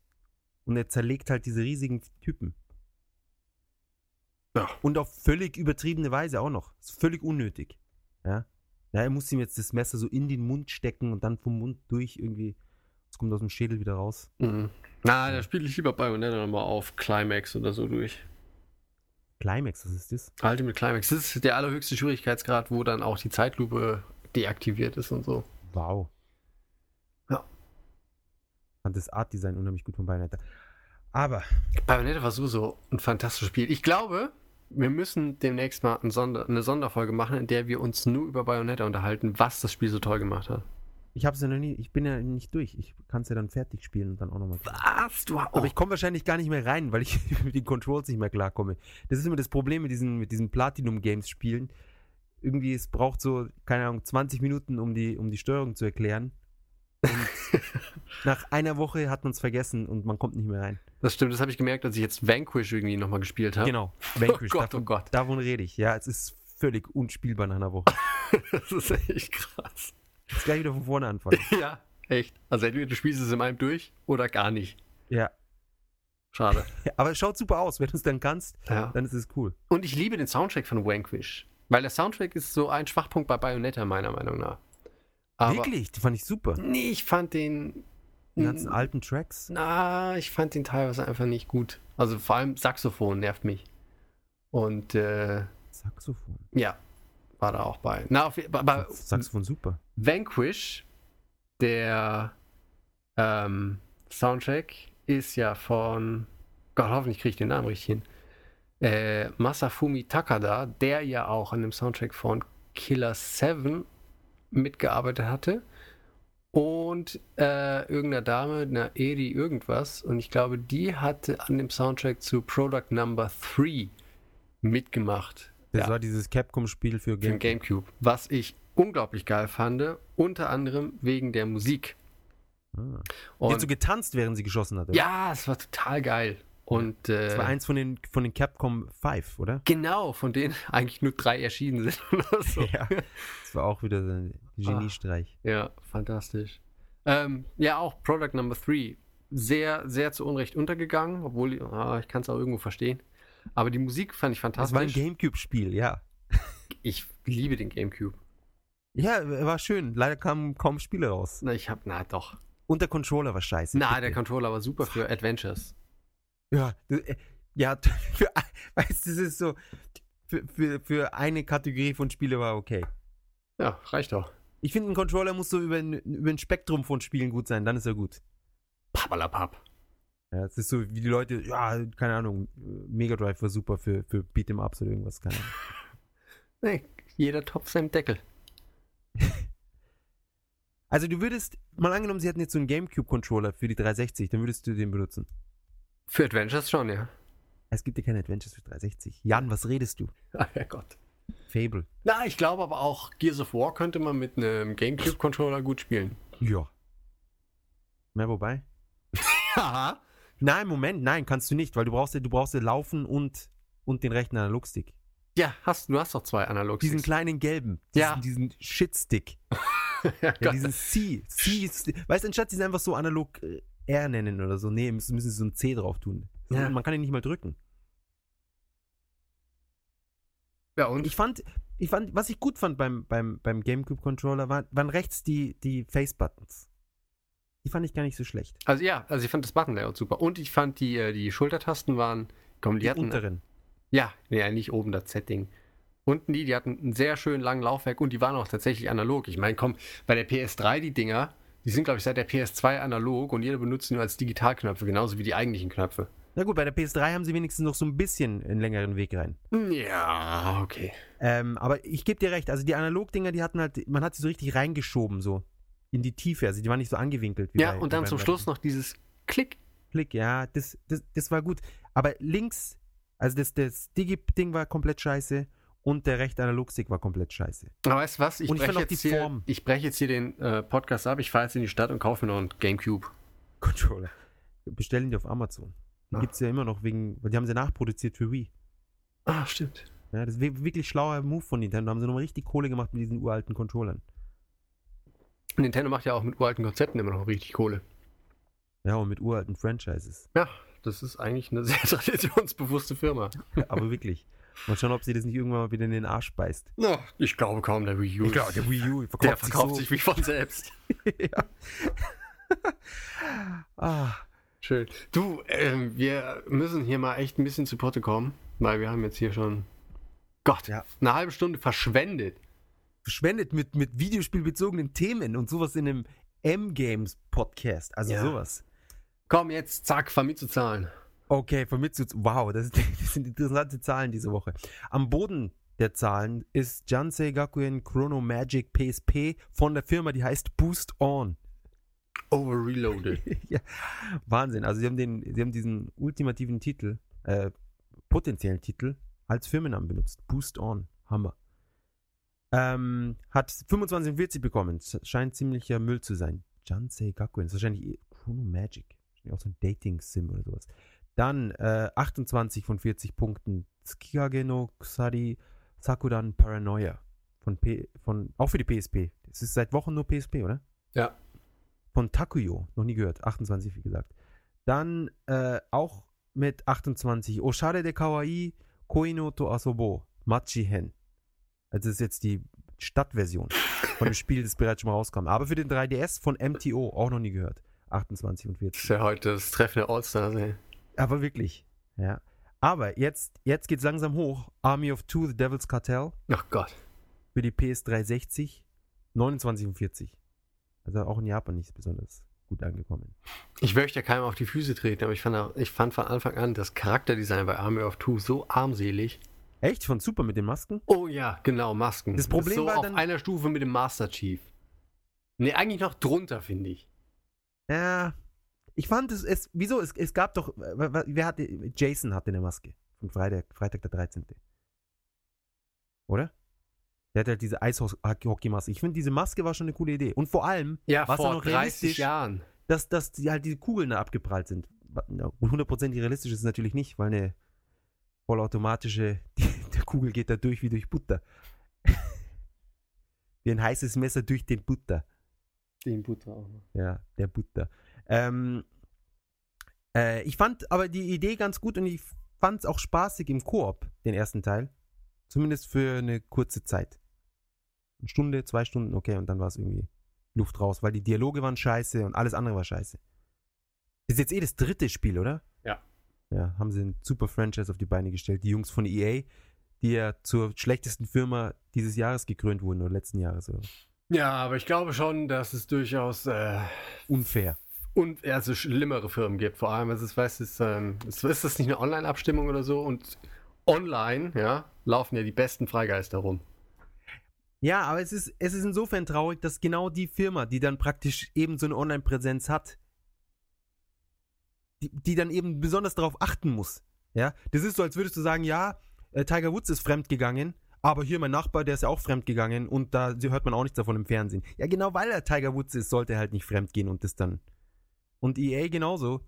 und er zerlegt halt diese riesigen Typen. Ja. Und auf völlig übertriebene Weise auch noch. Ist völlig unnötig. Ja. Ja, er muss ihm jetzt das Messer so in den Mund stecken und dann vom Mund durch irgendwie. Es kommt aus dem Schädel wieder raus. Mhm. Na, da spiele ich lieber Bayonetta nochmal auf Climax oder so durch. Climax, was ist das? Ultimate Climax. Das ist der allerhöchste Schwierigkeitsgrad, wo dann auch die Zeitlupe deaktiviert ist und so. Wow. Ja. Fand das Art-Design unheimlich gut von Bayonetta. Aber, Bayonetta war sowieso ein fantastisches Spiel. Ich glaube, wir müssen demnächst mal eine Sonderfolge machen, in der wir uns nur über Bayonetta unterhalten, was das Spiel so toll gemacht hat. Ich hab's ja noch nie, ich bin ja nicht durch. Ich kann es ja dann fertig spielen und dann auch nochmal. Was? Du Aber ich komme wahrscheinlich gar nicht mehr rein, weil ich mit den Controls nicht mehr klarkomme. Das ist immer das Problem mit diesen, mit diesen Platinum-Games-Spielen. Irgendwie, es braucht so, keine Ahnung, 20 Minuten, um die, um die Steuerung zu erklären. Und nach einer Woche hat man es vergessen und man kommt nicht mehr rein. Das stimmt, das habe ich gemerkt, als ich jetzt Vanquish irgendwie nochmal gespielt habe. Genau. Vanquish, Oh Gott, davon, oh Gott. davon rede ich. Ja, es ist völlig unspielbar nach einer Woche. Das ist echt krass. Jetzt gleich wieder von vorne anfangen. Ja, echt. Also entweder du spielst es in einem durch oder gar nicht. Ja. Schade. Aber es schaut super aus. Wenn du es dann kannst, Ja. dann ist es cool. Und ich liebe den Soundtrack von Vanquish. Weil der Soundtrack ist so ein Schwachpunkt bei Bayonetta, meiner Meinung nach. Aber Wirklich, die fand ich super. Nee, ich fand den. Die ganzen alten Tracks. Na, ich fand den teilweise einfach nicht gut. Also vor allem Saxophon nervt mich. Und äh, Saxophon. ja, war da auch bei. Na, auf, aber Saxophon super. Vanquish, der ähm, Soundtrack, ist ja von. Gott, hoffentlich kriege ich den Namen richtig hin. Äh, Masafumi Takada, der ja auch an dem Soundtrack von Killer 7 mitgearbeitet hatte. Und äh, irgendeiner Dame, einer Eri irgendwas. Und ich glaube, die hatte an dem Soundtrack zu Product Number 3 mitgemacht. Das Ja. war dieses Capcom-Spiel für Für Game. den GameCube. Was ich unglaublich geil fand, unter anderem wegen der Musik. Ah. Die hat Und so getanzt, während sie geschossen hat. oder? ja, es war total geil. Und äh, Das war eins von den, von den Capcom 5, oder? genau, von denen eigentlich nur drei erschienen sind oder so. Ja. Das war auch wieder so ein Geniestreich. Ja, fantastisch. Ähm, ja, auch Product Number 3. Sehr, sehr zu Unrecht untergegangen, obwohl ah, ich kann es auch irgendwo verstehen. Aber die Musik fand ich Das war ein fantastisch. Gamecube-Spiel, ja. ich liebe den GameCube. Ja, war schön. Leider kamen kaum Spiele raus. Na, ich hab, na doch. Und der Controller war scheiße. Na, bitte. der Controller war super für Adventures. Ja, das- äh, ja, für, weißt du, das ist so, für, für, für eine Kategorie von Spiele war okay. Ja, reicht doch. Ich finde, ein Controller muss so über ein, über ein Spektrum von Spielen gut sein, dann ist er gut. Pappalapapp. Ja, es ist so, wie die Leute, ja, keine Ahnung, Mega Drive war super für, für Beat'em Ups oder irgendwas, keine Ahnung. Nee, jeder Topf seinem Deckel. Also du würdest, mal angenommen, sie hätten jetzt so einen Gamecube-Controller für die 360, dann würdest du den benutzen. Für Adventures schon, ja. Es gibt ja keine Adventures für 360. Jan, was redest du? Ah, Herrgott. Fable. Na, ich glaube aber auch, Gears of War könnte man mit einem GameCube-Controller gut spielen. Ja. Na, wobei? Haha. Nein, Moment, nein, kannst du nicht, weil du brauchst ja, du brauchst ja Laufen und, und den rechten Analogstick. Ja, hast, du hast doch zwei analog Diesen kleinen gelben. Diesen, Ja. diesen Shitstick. ja, Ja, diesen C. C weißt du, anstatt sie es einfach so analog äh, R nennen oder so, nee, müssen, müssen sie so ein C drauf tun. Ja. Man kann ihn nicht mal drücken. ja, und? Ich fand, ich fand, was ich gut fand beim, beim, beim GameCube-Controller, war, waren rechts die, die Face-Buttons. Die fand ich gar nicht so schlecht. also ja, also ich fand das Button-Layout super. Und ich fand die, äh, die Schultertasten waren, komm, die, Die hatten, unteren. ja, nee, nicht oben das Setting. Unten die, die hatten einen sehr schönen langen Laufwerk und die waren auch tatsächlich analog. Ich meine, komm, bei der PS3 die Dinger, die sind, glaube ich, seit der PS2 analog und jeder benutzt sie nur als Digitalknöpfe, genauso wie die eigentlichen Knöpfe. Na gut, bei der PS3 haben sie wenigstens noch so ein bisschen einen längeren Weg rein. Ja, okay. Ähm, aber ich gebe dir recht, also die Analog-Dinger, die hatten halt, man hat sie so richtig reingeschoben, so in die Tiefe. Also die waren nicht so angewinkelt. Wie Ja, bei, und dann zum Schluss noch dieses Klick. Klick, ja, das, das, das war gut. Aber links, also das, das Digi-Ding war komplett scheiße und der rechte Analogstick war komplett scheiße. Aber weißt du was? Ich breche jetzt, hier- ich brech jetzt hier den äh, Podcast ab. Ich fahre jetzt in die Stadt und kaufe mir noch einen Gamecube. Controller. Bestellen die auf Amazon. Die Ah. gibt es ja immer noch wegen, weil die haben sie nachproduziert für Wii. Ah, stimmt. Ja, das ist wi- wirklich schlauer Move von Nintendo. Da haben sie nochmal richtig Kohle gemacht mit diesen uralten Controllern. Nintendo macht ja auch mit uralten Konzepten immer noch richtig Kohle. Ja, und mit uralten Franchises. Ja, das ist eigentlich eine sehr traditionsbewusste Firma. Aber wirklich. Mal schauen, ob sie das nicht irgendwann mal wieder in den Arsch beißt. Ja, ich glaube kaum, der Wii U. der Wii U der verkauft sich wie von selbst. ja. ah, Schön. Du, ähm, wir müssen hier mal echt ein bisschen zu Potte kommen, weil wir haben jetzt hier schon, Gott, Ja. eine halbe Stunde verschwendet. verschwendet mit, mit videospielbezogenen Themen und sowas in einem M-Games-Podcast. Also Ja. sowas. Komm jetzt, zack, Vermietzezahlen. Okay, von mit zu. Wow, das, das sind interessante Zahlen diese Woche. Am Boden der Zahlen ist Jansei Gakuen Chrono Magic PSP von der Firma, die heißt Boost On. Over Reloaded. ja, Wahnsinn. Also sie haben den, sie haben diesen ultimativen Titel, äh, potenziellen Titel, als Firmennamen benutzt. Boost On. Hammer. Ähm, hat 25 und 40 bekommen. Scheint ziemlicher Müll zu sein. Jansei Gakuen. Das ist wahrscheinlich eh Chrono Magic. Auch so ein Dating-Sim oder sowas. Dann äh, 28 von 40 Punkten. Tsukikage no Kusari Sakuran Paranoia. Von P von, auch für die PSP. Es ist seit Wochen nur PSP, oder? Ja. Von Takuyo. Noch nie gehört. 28, wie gesagt. Dann äh, auch mit 28. Oshare de Kawaii Koino to Asobo. Machi Hen. Also das ist jetzt die Stadtversion von dem Spiel, das bereits schon mal rauskam. Aber für den 3DS von MTO. Auch noch nie gehört. 28 und 40. Das ist ja heute das Treffen der Allstars, ey. Aber wirklich. Ja. Aber jetzt, jetzt geht's langsam hoch. Army of Two, The Devil's Cartel Ach Gott. für die PS360 29 und 40. Also auch in Japan nicht besonders gut angekommen. Ich möchte ja keinem auf die Füße treten, aber ich fand, auch, ich fand von Anfang an das Charakterdesign bei Army of Two so armselig. Echt? Von Super mit den Masken? Oh ja, genau, Masken. Das Problem ist so war auf dann- einer Stufe mit dem Master Chief. Nee, eigentlich noch drunter, finde ich. Ja. Ich fand es, es wieso? Es, es gab doch, äh, wer hatte, Jason hatte eine Maske. Von Freitag, Freitag der 13. Oder? Der hatte halt diese Eishockey-Maske. Ich finde, diese Maske war schon eine coole Idee. Und vor allem, Ja, Was vor noch 30 realistisch- Jahren. dass, dass die halt diese Kugeln da abgeprallt sind. Und hundertprozentig realistisch ist es natürlich nicht, weil eine vollautomatische, die, der Kugel geht da durch wie durch Butter. wie ein heißes Messer durch den Butter. Den Butter auch noch. Ja, der Butter. Ähm, äh, ich fand aber die Idee ganz gut und ich fand es auch spaßig im Koop, den ersten Teil. Zumindest für eine kurze Zeit. Eine Stunde, zwei Stunden, okay, und dann war es irgendwie Luft raus, weil die Dialoge waren scheiße und alles andere war scheiße. Das ist jetzt eh das dritte Spiel, oder? Ja. Ja, haben sie ein super Franchise auf die Beine gestellt. Die Jungs von EA, die ja zur schlechtesten Firma dieses Jahres gekrönt wurden oder letzten Jahres. Oder? Ja, aber ich glaube schon, dass es durchaus äh, Unfair. Und also schlimmere Firmen gibt. Vor allem, es ist, weißt du, es, ähm, es- ist das nicht eine Online-Abstimmung oder so? Und online, ja, laufen ja die besten Freigeister rum. Ja, aber es ist, es ist insofern traurig, dass genau die Firma, die dann praktisch eben so eine Online-Präsenz hat, die, die dann eben besonders darauf achten muss. Ja, das ist so, als würdest du sagen, ja, äh, Tiger Woods ist fremdgegangen, aber hier mein Nachbar, der ist ja auch fremdgegangen und da hört man auch nichts davon im Fernsehen. Ja, genau weil er Tiger Woods ist, sollte er halt nicht fremdgehen und das dann. Und EA genauso.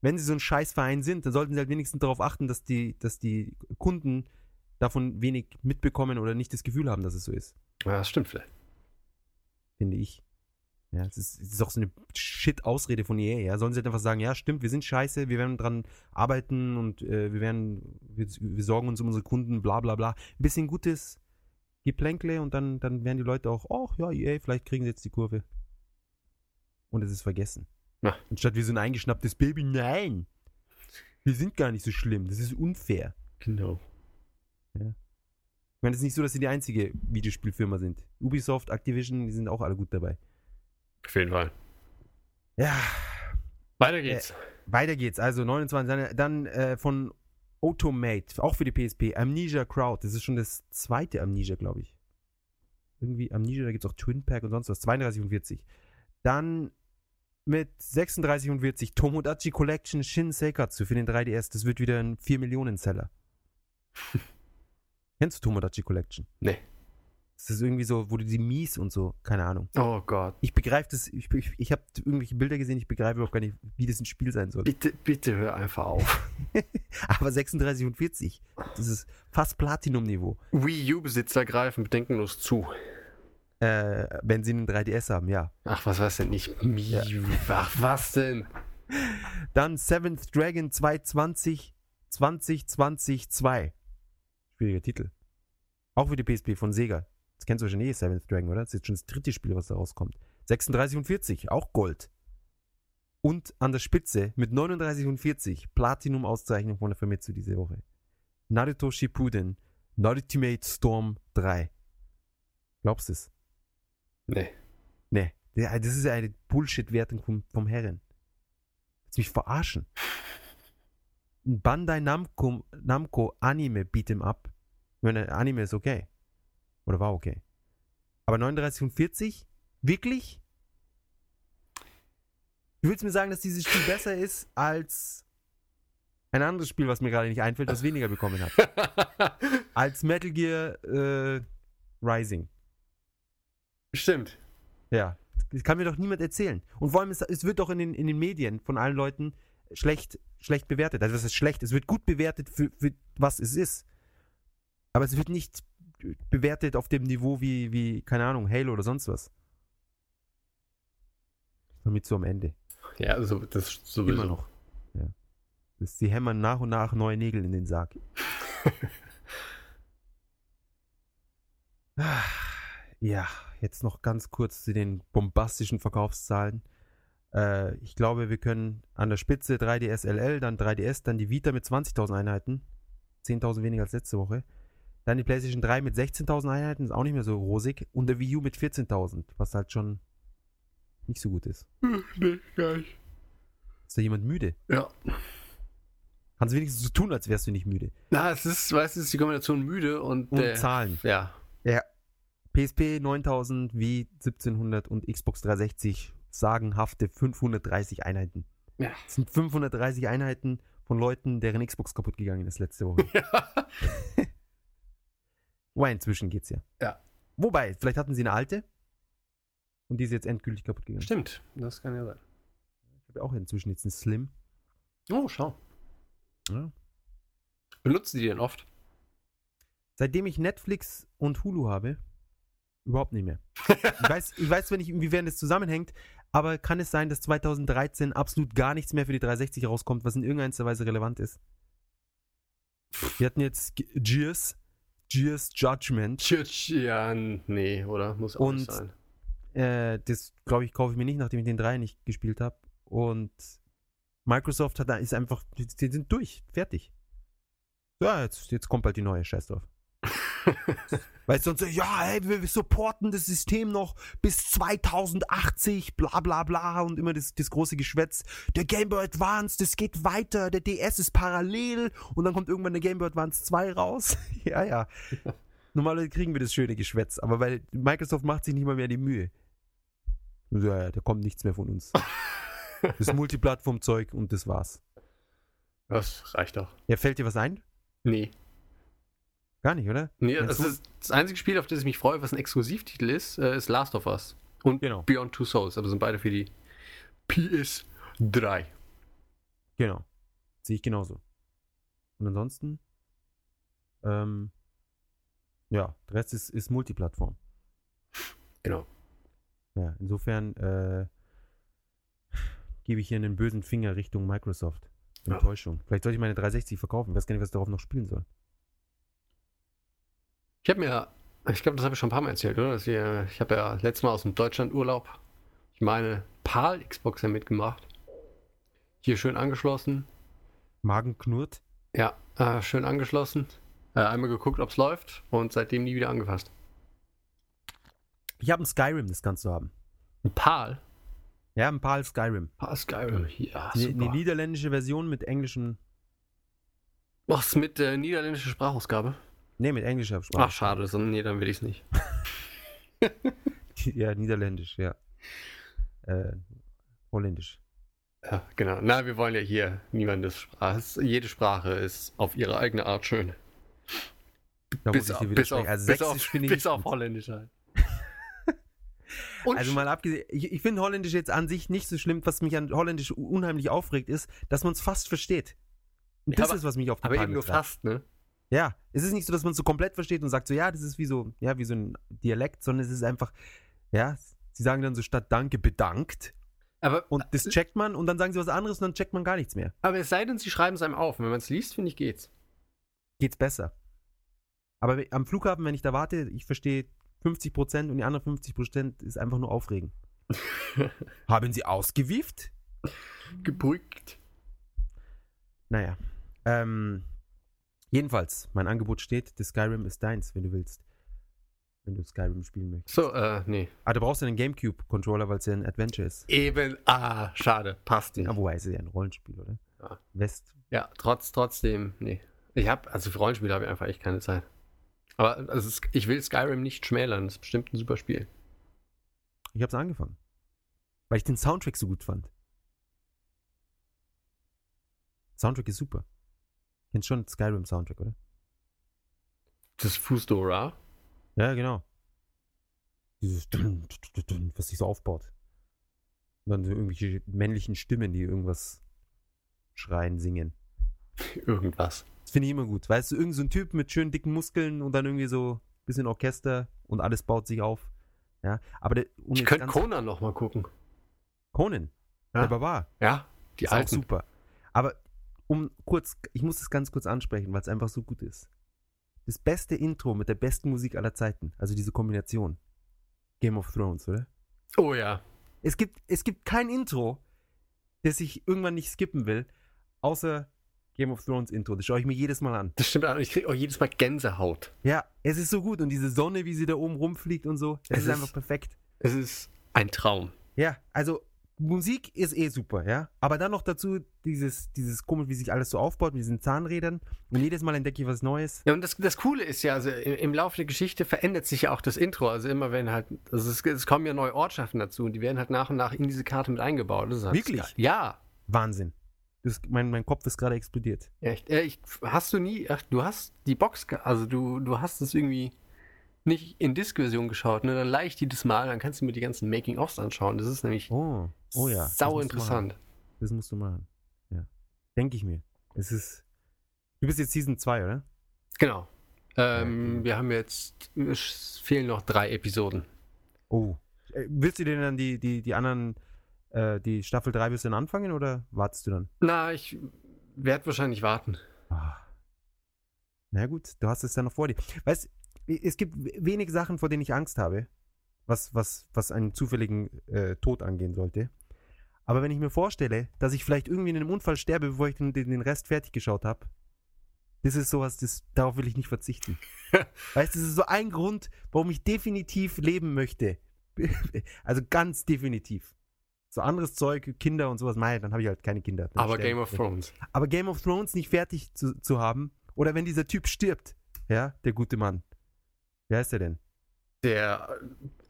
Wenn sie so ein Scheißverein sind, dann sollten sie halt wenigstens darauf achten, dass die, dass die Kunden davon wenig mitbekommen oder nicht das Gefühl haben, dass es so ist Ja, das stimmt vielleicht. finde ich. Ja, es ist, ist auch so eine Shit-Ausrede von EA. Ja, sollen sie halt einfach sagen, ja, stimmt, wir sind scheiße, wir werden dran arbeiten und äh, wir werden, wir, wir sorgen uns um unsere Kunden, bla bla bla. Ein bisschen gutes Geplänkle und dann, dann werden die Leute auch, ach ja, EA, vielleicht kriegen sie jetzt die Kurve. Und es ist vergessen. Ja. Anstatt wie so ein eingeschnapptes Baby, nein, wir sind gar nicht so schlimm, das ist unfair. Genau. Ich meine, es ist nicht so, dass sie die einzige Videospielfirma sind. Ubisoft, Activision, die sind auch alle gut dabei. Auf jeden Fall. Ja, Weiter geht's. Weiter geht's. Also 29. Dann, äh, von Automate, auch für die PSP. Amnesia Crowd. Das ist schon das zweite Amnesia, glaube ich. Irgendwie Amnesia, da gibt's auch Twin Pack und sonst was. 32 und 40. Dann mit 36 und 40 Tomodachi Collection Shin Seikatsu für den 3DS. Das wird wieder ein 4 Millionen Seller. Kennst du Tomodachi Collection? Nee. Das ist irgendwie so, wo du die Mies und so, keine Ahnung. Oh Gott. Ich begreife das, ich, ich, ich habe irgendwelche Bilder gesehen, ich begreife überhaupt gar nicht, wie das ein Spiel sein soll. Bitte, bitte hör einfach auf. Aber 36 und 40, das ist fast Platinum-Niveau. Wii U-Besitzer greifen bedenkenlos zu. Äh, wenn sie einen 3DS haben, ja. Ach, was weiß denn nicht? Miu. Ach, was denn? Dann Seventh Dragon 220 2020 2. Schwieriger Titel. Auch für die PSP von Sega. Das kennst du schon eh, Seventh Dragon, oder? Das ist jetzt schon das dritte Spiel, was da rauskommt. 36 und 40, auch Gold. Und an der Spitze mit 39 und 40 Platinum-Auszeichnung von der Famitsu diese Woche. Naruto Shippuden Ultimate Storm 3. Glaubst du es? Nee. Nee, das ist ja eine Bullshit-Wertung vom, vom Herren. Willst mich verarschen? Ein Bandai Namco, Namco Anime Beat'em Up. Ich meine, Anime ist okay. Oder war okay. Aber 39 und 40? Wirklich? Du willst mir sagen, dass dieses Spiel besser ist als ein anderes Spiel, was mir gerade nicht einfällt, das weniger bekommen hat. Als Metal Gear äh, Rising. Stimmt. Ja, das kann mir doch niemand erzählen. Und vor allem, es, es wird doch in den, in den Medien von allen Leuten schlecht, schlecht bewertet. Also, was ist schlecht? Es wird gut bewertet für, für was es ist. Aber es wird nicht bewertet auf dem Niveau wie, wie, keine Ahnung, Halo oder sonst was. Damit so am Ende. Ja, also das sowieso. Immer noch. Ja. Das, sie hämmern nach und nach neue Nägel in den Sarg. Ja, jetzt noch ganz kurz zu den bombastischen Verkaufszahlen. Äh, ich glaube, wir können an der Spitze 3DS LL, dann 3DS, dann die Vita mit 20.000 Einheiten. 10.000 weniger als letzte Woche. Dann die PlayStation 3 mit 16.000 Einheiten, ist auch nicht mehr so rosig. Und der Wii U mit 14.000, was halt schon nicht so gut ist. nee, gar nicht. Ist da jemand müde? Ja. Kannst du wenigstens so tun, als wärst du nicht müde. Na, es ist, weißt du, es ist die Kombination müde und, Und äh, Zahlen. ja. PSP 9000, Wii 1700 und Xbox 360 sagenhafte 530 Einheiten. Ja. Das sind 530 Einheiten von Leuten, deren Xbox kaputt gegangen ist letzte Woche. ja. Wobei, inzwischen geht's ja. Ja. Wobei, vielleicht hatten sie eine alte und die ist jetzt endgültig kaputt gegangen. Stimmt, das kann ja sein. Ich habe ja auch inzwischen jetzt einen Slim. Oh, schau. Ja. Benutzen die den oft? Seitdem ich Netflix und Hulu habe, überhaupt nicht mehr. Ich weiß, ich weiß zwar nicht, inwiefern das zusammenhängt, aber kann es sein, dass 2013 absolut gar nichts mehr für die 360 rauskommt, was in irgendeiner Weise relevant ist? Wir hatten jetzt Gears, Gears Judgment. Church, ja, nee, oder? Muss auch nicht Und- sein. Äh, das, glaube ich, kaufe ich mir nicht, nachdem ich den 3 nicht gespielt habe. Und Microsoft hat, ist einfach, die, die sind durch, fertig. Ja, jetzt, jetzt kommt halt die neue, scheiß drauf. Weil sonst so, ja, ey, wir, wir supporten das System noch bis 2080, bla bla bla und immer das, das große Geschwätz. Der Game Boy Advance, das geht weiter, der DS ist parallel und dann kommt irgendwann der Game Boy Advance 2 raus. ja, ja. Normalerweise kriegen wir das schöne Geschwätz, aber weil Microsoft macht sich nicht mal mehr die Mühe. So, Ja, ja, da kommt nichts mehr von uns. Das Multiplattform-Zeug und das war's. Das reicht doch. Ja, fällt dir was ein? Nee. Gar nicht, oder? Nee, Ja, das ist das einzige Spiel, auf das ich mich freue, was ein Exklusivtitel ist, äh, ist Last of Us. Und Genau. Beyond Two Souls, aber sind beide für die PS3. Genau. Sehe ich genauso. Und ansonsten, ähm, ja, der Rest ist, ist Multiplattform. Genau. Ja, insofern äh, gebe ich hier einen bösen Finger Richtung Microsoft. Ja. Enttäuschung. Vielleicht sollte ich meine 360 verkaufen. Ich weiß gar nicht, was ich darauf noch spielen soll. Ich habe mir, ich glaube, das habe ich schon ein paar Mal erzählt, oder? Dass wir, ich habe ja letztes Mal aus dem Deutschlandurlaub, ich meine, PAL Xboxer mitgemacht. Hier schön angeschlossen. Magen knurrt. Ja, äh, schön angeschlossen. Äh, einmal geguckt, ob es läuft und seitdem nie wieder angefasst. Ich habe ein Skyrim, das kannst du haben. Ein PAL? Ja, ein paar Skyrim. Ah, Skyrim. Ja, Eine super. ne niederländische Version mit englischen. Was mit äh, niederländischer Sprachausgabe? Nee, mit englischer Ach, Sprache. schade. So, nee, dann will ich es nicht. Ja, niederländisch, ja. Äh, holländisch. Ja, genau. Na, wir wollen ja hier niemandes Sprache. Jede Sprache ist auf ihre eigene Art schön. Da bis, muss ich auf, bis auf, Also bis auf, bis auf. Holländisch halt. Also mal abgesehen, ich, ich finde Holländisch jetzt an sich nicht so schlimm. Was mich an Holländisch unheimlich aufregt, ist, dass man es fast versteht. Und Ja, das aber- ist, was mich auf die aber eben Palme nur treibt. fast, ne? Ja, es ist nicht so, dass man es so komplett versteht und sagt so, ja, das ist wie so, ja, wie so ein Dialekt, sondern es ist einfach, ja, sie sagen dann so statt Danke bedankt Aber, und das checkt man und dann sagen sie was anderes und dann checkt man gar nichts mehr. aber es sei denn, sie schreiben es einem auf. Wenn man es liest, finde ich, geht's. Geht's besser. Aber am Flughafen, wenn ich da warte, ich verstehe 50% und die anderen 50% ist einfach nur aufregen. Haben sie ausgewieft? Gebrückt. Naja. Ähm, jedenfalls, mein Angebot steht, das Skyrim ist deins, wenn du willst. Wenn du Skyrim spielen möchtest. So, äh, nee. Ah, du brauchst ja einen Gamecube-Controller, weil es ja ein Adventure ist. Eben, ah, schade. Passt nicht. Ja, wobei, es ist ja ein Rollenspiel, oder? Ja. West. Ja, trotz, trotzdem, nee. Ich habe, also für Rollenspiele habe ich einfach echt keine Zeit. Aber also ich will Skyrim nicht schmälern, das ist bestimmt ein super Spiel. Ich hab's angefangen. Weil ich den Soundtrack so gut fand. Soundtrack ist super. Kennst schon Skyrim-Soundtrack, oder? Das Fusdora. Ja, genau. Dieses, was sich so aufbaut. Und dann so irgendwelche männlichen Stimmen, die irgendwas schreien, singen. Irgendwas. Das finde ich immer gut. Weißt du, irgend so ein Typ mit schönen dicken Muskeln und dann irgendwie so ein bisschen Orchester und alles baut sich auf. Ja, aber der, um Ich könnte Conan noch mal gucken. Conan, Ja. der Barbar. Ja, die ist auch alten. super. Aber um kurz, ich muss das ganz kurz ansprechen, weil es einfach so gut ist. Das beste Intro mit der besten Musik aller Zeiten, also diese Kombination. Game of Thrones, oder? Oh ja. Es gibt, es gibt kein Intro, das ich irgendwann nicht skippen will, außer Game of Thrones Intro. Das schaue ich mir jedes Mal an. Das stimmt, auch. ich kriege auch jedes Mal Gänsehaut. Ja, es ist so gut und diese Sonne, wie sie da oben rumfliegt und so, das Es ist ist- einfach perfekt. Es ist ein Traum. Ja, also Musik ist eh super, ja. Aber dann noch dazu dieses, dieses komisch, wie sich alles so aufbaut mit diesen Zahnrädern. Und jedes Mal entdecke ich was Neues. Ja, und das, das Coole ist ja, also im, im Laufe der Geschichte verändert sich ja auch das Intro. Also immer wenn halt, also es, es kommen ja neue Ortschaften dazu und die werden halt nach und nach in diese Karte mit eingebaut. Das ist halt Wirklich? geil. Ja. Wahnsinn. Das, mein, mein Kopf ist gerade explodiert. Echt. Äh, ich, hast du nie, ach, du hast die Box, also du, du hast es irgendwie nicht in Disk-Version geschaut, ne? Dann leih ich die das mal, dann kannst du mir die ganzen Making-ofs anschauen. Das ist nämlich Oh, oh ja. das sau du machen. interessant. Das musst du machen. Ja. Denke ich mir. Es ist. Du bist jetzt Season 2, oder? Genau. Ähm, okay. Wir haben jetzt, es fehlen noch drei Episoden. Oh. Äh, Willst du denn dann die, die, die anderen, äh, die Staffel 3 wirst du dann anfangen oder wartest du dann? Na, ich werde wahrscheinlich warten. Ah. Na gut, du hast es ja noch vor dir. Weißt es gibt wenig Sachen, vor denen ich Angst habe, was, was, was einen zufälligen äh, Tod angehen sollte. Aber wenn ich mir vorstelle, dass ich vielleicht irgendwie in einem Unfall sterbe, bevor ich den, den, Rest fertig geschaut habe, das ist sowas, das, darauf will ich nicht verzichten. weißt du, das ist so ein Grund, warum ich definitiv leben möchte. also ganz definitiv. So anderes Zeug, Kinder und sowas, mei, dann habe ich halt keine Kinder. Aber sterbe Game of Thrones. Aber Game of Thrones nicht fertig zu, zu haben, oder wenn dieser Typ stirbt, ja, der gute Mann. Wie heißt er denn? Der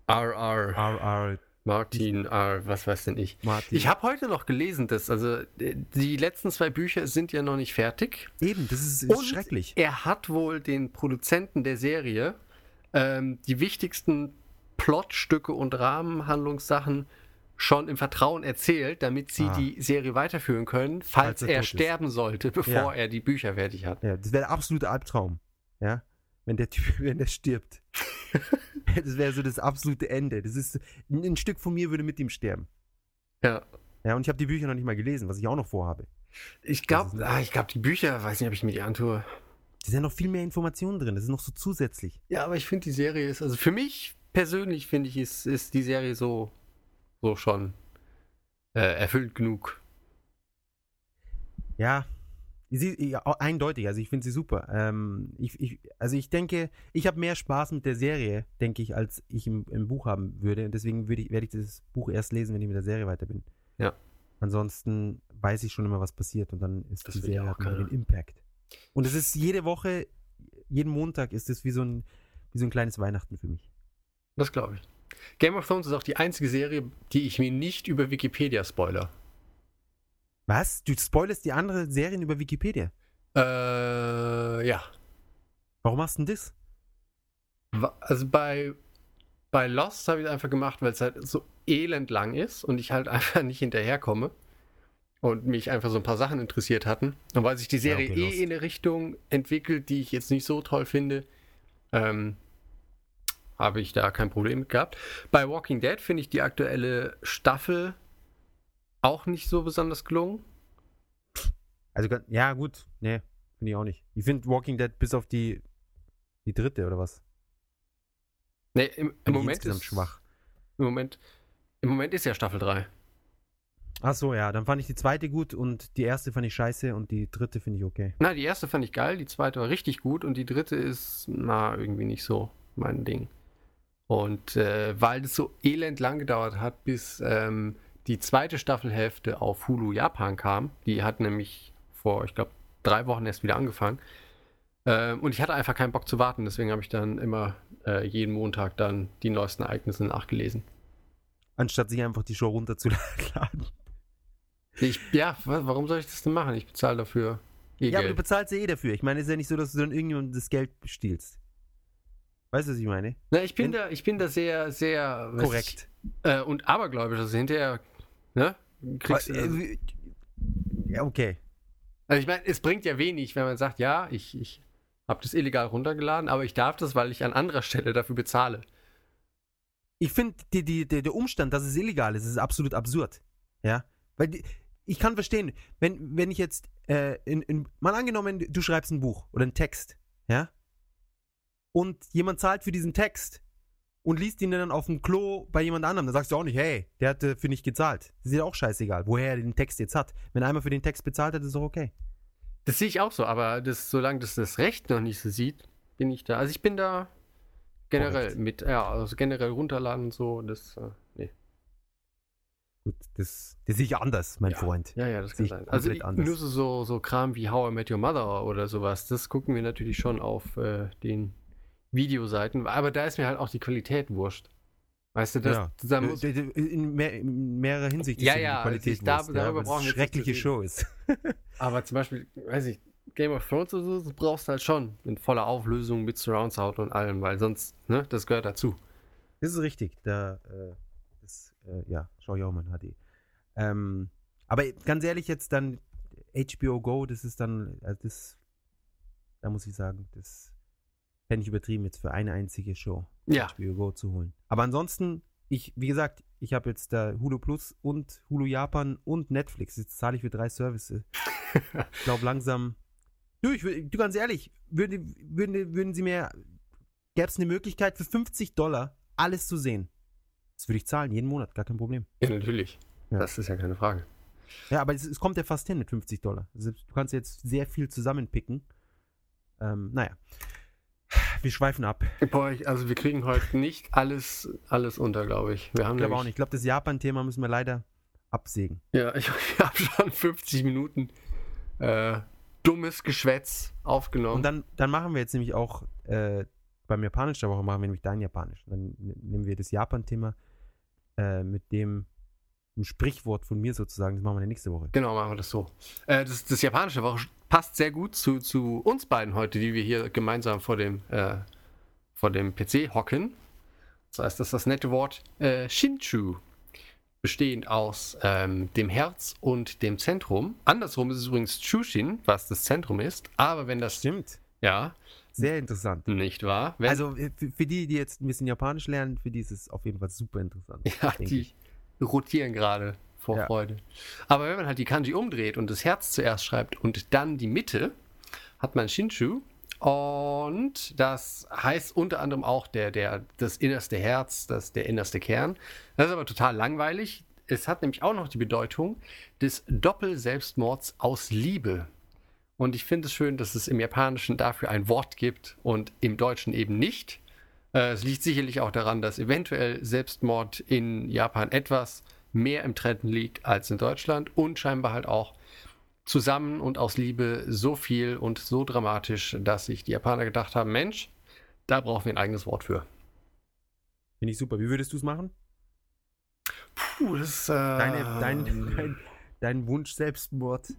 RR R.R. Martin R, was weiß denn ich. Martin. Ich habe heute noch gelesen, dass also äh, die letzten zwei Bücher sind ja noch nicht fertig. Eben, das ist, ist Und schrecklich. Er hat wohl den Produzenten der Serie ähm, die wichtigsten Plotstücke und Rahmenhandlungssachen schon im Vertrauen erzählt, damit sie Ah. die Serie weiterführen können, falls, Falls er er, tot ist. sterben sollte, bevor Ja. er die Bücher fertig hat. Ja, das wäre der absolute Albtraum. Ja, wenn der Typ, wenn der stirbt. das wäre so das absolute Ende. Das ist, ein, Stück von mir würde mit ihm sterben. Ja. Ja, und ich habe die Bücher noch nicht mal gelesen, was ich auch noch vorhabe. Ich glaube, ah, ich glaube, die Bücher, weiß nicht, ob ich mir die antue. Da sind noch viel mehr Informationen drin. Das ist noch so zusätzlich. Ja, aber ich finde die Serie ist, also für mich persönlich finde ich, ist, ist die Serie so, so schon äh, erfüllt genug. Ja, Sie, ja, eindeutig, also ich finde sie super. Ähm, ich, ich, also ich denke, ich habe mehr Spaß mit der Serie, denke ich, als ich im, im Buch haben würde. Und deswegen würde ich, werde ich das Buch erst lesen, wenn ich mit der Serie weiter bin. Ja. Ansonsten weiß ich schon immer, was passiert und dann ist Das die Serie auch keiner. den Impact. Und es ist jede Woche, jeden Montag ist es wie so ein, wie so ein kleines Weihnachten für mich. Das glaube ich. Game of Thrones ist auch die einzige Serie, die ich mir nicht über Wikipedia spoiler. Was? Du spoilerst die anderen Serien über Wikipedia? Äh, ja. Warum machst du denn das? Also bei, bei Lost habe ich es einfach gemacht, weil es halt so elend lang ist und ich halt einfach nicht hinterherkomme und mich einfach so ein paar Sachen interessiert hatten. Und weil sich die Serie okay, Lost. eh in eine Richtung entwickelt, die ich jetzt nicht so toll finde, ähm, habe ich da kein Problem mit gehabt. Bei Walking Dead finde ich die aktuelle Staffel auch nicht so besonders gelungen. Also, ja, gut. Nee, finde ich auch nicht. Ich finde Walking Dead bis auf die, die dritte oder was? Nee, im, im Moment insgesamt ist schwach. Im Moment, im Moment ist ja Staffel 3. Ach so, ja. Dann fand ich die zweite gut und die erste fand ich scheiße und die dritte finde ich okay. Na, die erste fand ich geil, die zweite war richtig gut und die dritte ist, na, irgendwie nicht so mein Ding. Und äh, weil das so elend lang gedauert hat, bis ähm, die zweite Staffelhälfte auf Hulu Japan kam, die hat nämlich vor, ich glaube, drei Wochen erst wieder angefangen. Ähm, und ich hatte einfach keinen Bock zu warten, deswegen habe ich dann immer äh, jeden Montag dann die neuesten Ereignisse nachgelesen. Anstatt sich einfach die Show runterzuladen. Ich, ja, wa- warum soll ich das denn machen? Ich bezahle dafür eh Ja, aber du Geld. bezahlst ja eh dafür. Ich meine, es ist ja nicht so, dass du dann irgendjemandem das Geld stiehlst. Weißt du, was ich meine? Na, ich bin Wenn- da, ich bin da sehr, sehr Korrekt. Ich, äh, und abergläubisch. Also hinterher, ne? Kriegst, also, äh, ja, okay. also ich meine, es bringt ja wenig, wenn man sagt, ja, ich, ich habe das illegal runtergeladen, aber ich darf das, weil ich an anderer Stelle dafür bezahle. Ich finde, die, die, der, der Umstand, dass es illegal ist, ist absolut absurd. Ja. Weil die, ich kann verstehen, wenn, wenn ich jetzt, äh, in, in, mal angenommen, du schreibst ein Buch oder einen Text, ja, und jemand zahlt für diesen Text und liest ihn dann auf dem Klo bei jemand anderem, dann sagst du auch nicht, hey, der hat äh, für nicht gezahlt. Das ist dir auch scheißegal, woher er den Text jetzt hat. Wenn einer für den Text bezahlt hat, ist doch okay. Das sehe ich auch so, aber das, solange das das Recht noch nicht so sieht, bin ich da. Also ich bin da generell Korrekt. mit, ja, also generell runterladen und so, das, äh, nee. Gut, das, das sehe ich anders, mein Ja. Freund. Ja, ja, das Sehe kann sein. Also ich- anders. nur so, so, so Kram wie How I Met Your Mother oder sowas, das gucken wir natürlich schon auf äh, den Videoseiten, aber da ist mir halt auch die Qualität wurscht. Weißt du, das, ja. da Äh, in, mehr, in mehrerer Hinsicht Ja, ist ja, die Qualität also ich- da- Wurst, darüber es brauchen wir schreckliche Show ist. aber zum Beispiel, weiß ich, Game of Thrones oder so, das brauchst du halt schon in voller Auflösung mit Surround Sound und allem, weil sonst, ne, das gehört dazu. Das ist richtig. Da, äh, das, äh, ja, schau ich auch mal in HD. Ähm, aber ganz ehrlich, jetzt dann HBO Go, das ist dann, also das, da muss ich sagen, das fände ich übertrieben, jetzt für eine einzige Show Ja, HBO Go zu holen. Aber ansonsten, ich, wie gesagt, ich habe jetzt da Hulu Plus und Hulu Japan und Netflix. Jetzt zahle ich für drei Services. ich glaube langsam. Du, ich, du ganz ehrlich, würden, würden, würden sie mir, gäbe es eine Möglichkeit für 50 Dollar alles zu sehen? Das würde ich zahlen, jeden Monat, gar kein Problem. ja natürlich. Ja. Das ist ja keine Frage. Ja, aber es, es kommt ja fast hin mit 50 Dollar. Also du kannst jetzt sehr viel zusammenpicken. Ähm, naja. Wir schweifen ab. Boah, ich, also wir kriegen heute nicht alles, alles unter, glaube ich. Wir haben Ich glaube auch nicht. Ich glaube, das Japan-Thema müssen wir leider absägen. Ja, ich, ich habe schon 50 Minuten äh, dummes Geschwätz aufgenommen. Und dann, dann machen wir jetzt nämlich auch äh, beim Japanisch der Woche machen wir nämlich dein Japanisch. Dann ne- nehmen wir das Japan-Thema äh, mit dem, dem Sprichwort von mir sozusagen. Das machen wir nächste Woche. genau, machen wir das so. Äh, das, das japanische Woche passt sehr gut zu, zu uns beiden heute, die wir hier gemeinsam vor dem, äh, vor dem PC hocken. Das heißt, das ist das nette Wort äh, Shinchu. Bestehend aus ähm, dem Herz und dem Zentrum. Andersrum ist es übrigens Chushin, was das Zentrum ist. Aber wenn das, Stimmt. ja, Sehr interessant. nicht wahr? Wenn, Also äh, für, die, die jetzt ein bisschen Japanisch lernen, für die ist es auf jeden Fall super interessant. Ja, die ich. rotieren gerade vor Ja. Freude. Aber wenn man halt die Kanji umdreht und das Herz zuerst schreibt und dann die Mitte, hat man Shinshu. Und das heißt unter anderem auch der, der, das innerste Herz, das, der innerste Kern. Das ist aber total langweilig. Es hat nämlich auch noch die Bedeutung des Doppelselbstmords aus Liebe. Und ich finde es schön, dass es im Japanischen dafür ein Wort gibt und im Deutschen eben nicht. Äh, es liegt sicherlich auch daran, dass eventuell Selbstmord in Japan etwas mehr im Trend liegt als in Deutschland und scheinbar halt auch zusammen und aus Liebe so viel und so dramatisch, dass sich die Japaner gedacht haben, Mensch, da brauchen wir ein eigenes Wort für. Finde ich super. Wie würdest du es machen? Puh, das ist, äh, Deine, dein, dein, dein Wunsch Selbstmord.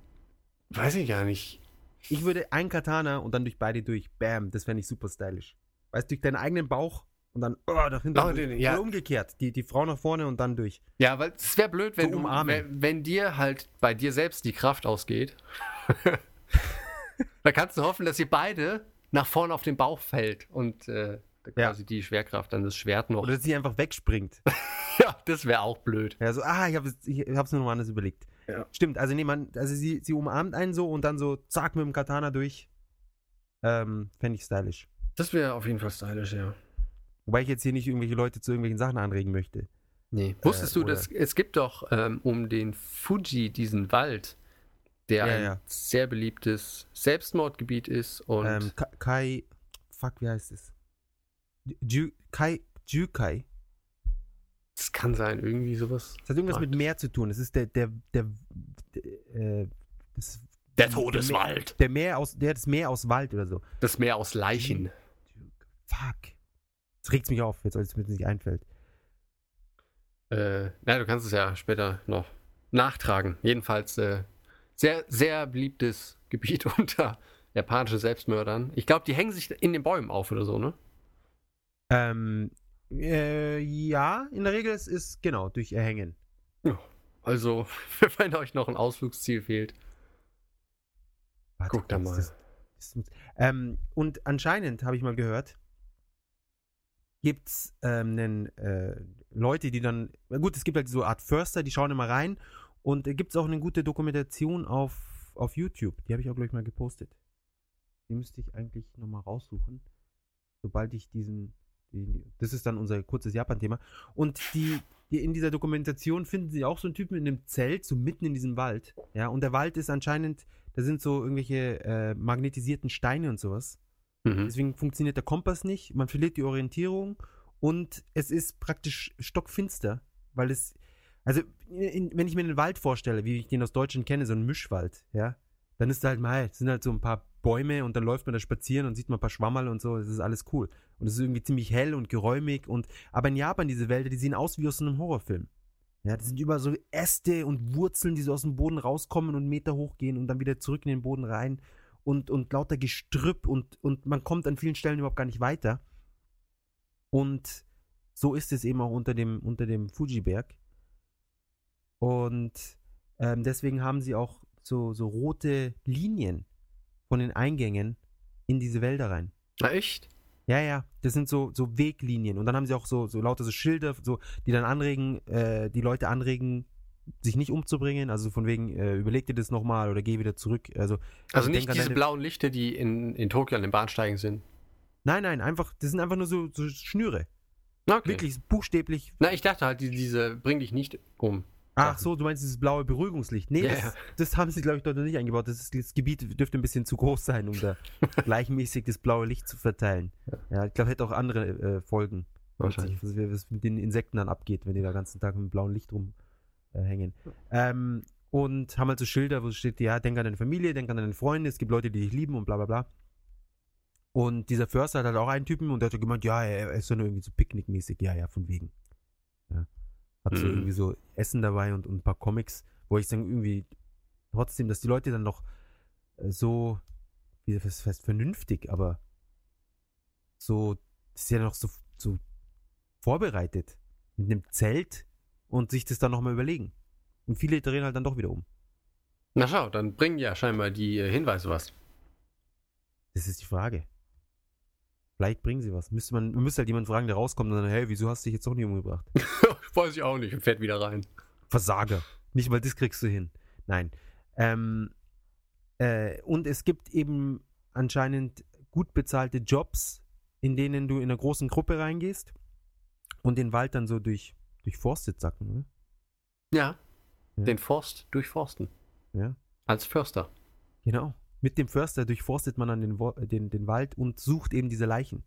weiß ich gar nicht. Ich würde ein Katana und dann durch beide durch. Bam, das fände ich super stylisch. Weißt du, durch deinen eigenen Bauch und dann oh, dahinter. Oh, durch. den- ja. Oder umgekehrt. Die, die Frau nach vorne und dann durch. Ja, weil es wäre blöd, wenn, So du, wenn, wenn dir halt bei dir selbst die Kraft ausgeht. da kannst du hoffen, dass ihr beide nach vorne auf den Bauch fällt und äh, Ja. quasi die Schwerkraft dann das Schwert noch. Oder dass sie einfach wegspringt. ja, das wäre auch blöd. Ja, so, ah, ich habe es ich hab's mir noch anders überlegt. Ja. Stimmt, also nee, man, also sie, sie umarmt einen so und dann so zack mit dem Katana durch. Ähm, fände ich stylisch. Das wäre auf jeden Fall stylisch, ja. Wobei ich jetzt hier nicht irgendwelche Leute zu irgendwelchen Sachen anregen möchte. Nee. Wusstest du, oder- dass es gibt doch ähm, um den Fuji diesen Wald, der Ja, ein ja. sehr beliebtes Selbstmordgebiet ist und Ähm, Ka- Kai, fuck, wie heißt es? Ju, Kai, Jukai. es kann sein, irgendwie sowas. Das hat irgendwas Ah. mit Meer zu tun. Es ist der, der, der, der, äh, das, Der Todeswald. der Meer aus, der das Meer aus Wald oder so. Das Meer aus Leichen. Fuck. Das regt mich auf, jetzt als es mir nicht einfällt. Äh, na, du kannst es ja später noch nachtragen. Jedenfalls äh, sehr, sehr beliebtes Gebiet unter japanischen Selbstmördern. Ich glaube, die hängen sich in den Bäumen auf oder so, ne? Ähm, äh, ja, in der Regel ist es genau durch Erhängen. Also, wenn euch noch ein Ausflugsziel fehlt, Warte, guckt da das- mal. das- das- ähm, und anscheinend habe ich mal gehört, gibt es ähm, äh, Leute, die dann, gut, es gibt halt so eine Art Förster, die schauen immer rein und äh, gibt es auch eine gute Dokumentation auf, auf YouTube. Die habe ich auch, glaube ich, mal gepostet. Die müsste ich eigentlich nochmal raussuchen, sobald ich diesen, die, das ist dann unser kurzes Japan-Thema. Und die, die in dieser Dokumentation finden sie auch so einen Typen in einem Zelt, so mitten in diesem Wald. Ja, und der Wald ist anscheinend, da sind so irgendwelche äh, magnetisierten Steine und sowas. Mhm. Deswegen funktioniert der Kompass nicht, man verliert die Orientierung und es ist praktisch stockfinster, weil es, also in, wenn ich mir den Wald vorstelle, wie ich den aus Deutschland kenne, so ein Mischwald, ja, dann ist da halt mal, sind halt so ein paar Bäume und dann läuft man da spazieren und sieht mal ein paar Schwammerl und so, das ist alles cool. Und es ist irgendwie ziemlich hell und geräumig und, aber in Japan diese Wälder, die sehen aus wie aus einem Horrorfilm. Ja, das sind überall so Äste und Wurzeln, die so aus dem Boden rauskommen und einen Meter hochgehen und dann wieder zurück in den Boden rein und, und lauter Gestrüpp und, und man kommt an vielen Stellen überhaupt gar nicht weiter. Und so ist es eben auch unter dem, unter dem Fuji-Berg. Und ähm, deswegen haben sie auch so, so rote Linien von den Eingängen in diese Wälder rein. Na, echt? Ja, ja, das sind so, so Weglinien. Und dann haben sie auch so, so lauter so Schilder, so, die dann anregen, äh, die Leute anregen, sich nicht umzubringen. Also von wegen, äh, überleg dir das nochmal oder geh wieder zurück. Also, Also nicht diese blauen Lichter, die in, in Tokio an den Bahnsteigen sind. Nein, nein, einfach, das sind einfach nur so, so Schnüre. Okay. Wirklich buchstäblich. Na, ich dachte halt, die, diese bring dich nicht um. Ach so, du meinst dieses blaue Beruhigungslicht. Nee, Ja, das, das haben sie, glaube ich, dort noch nicht eingebaut. Das, ist, das Gebiet dürfte ein bisschen zu groß sein, um da gleichmäßig das blaue Licht zu verteilen. Ja, ich glaube, hätte auch andere äh, Folgen. Wahrscheinlich. Was, was mit den Insekten dann abgeht, wenn die da den ganzen Tag mit dem blauen Licht rumhängen. Äh, hängen. ähm, und haben halt so Schilder, wo steht, ja, denk an deine Familie, denk an deine Freunde, es gibt Leute, die dich lieben und bla bla bla. Und dieser Förster hat halt auch einen Typen und der hat so gemeint, ja, er ist so nur irgendwie so picknickmäßig, ja, ja, von wegen. Ja. Hat so Mhm. irgendwie so Essen dabei und, und ein paar Comics, wo ich dann irgendwie trotzdem, dass die Leute dann noch äh, so, wie das heißt, vernünftig, aber so, das ist ja noch so, so vorbereitet mit einem Zelt und sich das dann nochmal überlegen. Und viele drehen halt dann doch wieder um. Na schau, dann bringen ja scheinbar die äh, Hinweise was. Das ist die Frage. Vielleicht bringen sie was. Müsste man, man müsste halt jemanden fragen, der rauskommt und dann, hey, wieso hast du dich jetzt doch nicht umgebracht? Weiß ich auch nicht und fährt wieder rein. Versager. Nicht mal das kriegst du hin. Nein. Ähm, äh, und es gibt eben anscheinend gut bezahlte Jobs, in denen du in einer großen Gruppe reingehst und den Wald dann so durch, durchforstet, sagt man, ne? Ja. Ja. Den Forst durchforsten. Ja. Als Förster. Genau. mit dem Förster durchforstet man dann den, äh, den, den Wald und sucht eben diese Leichen.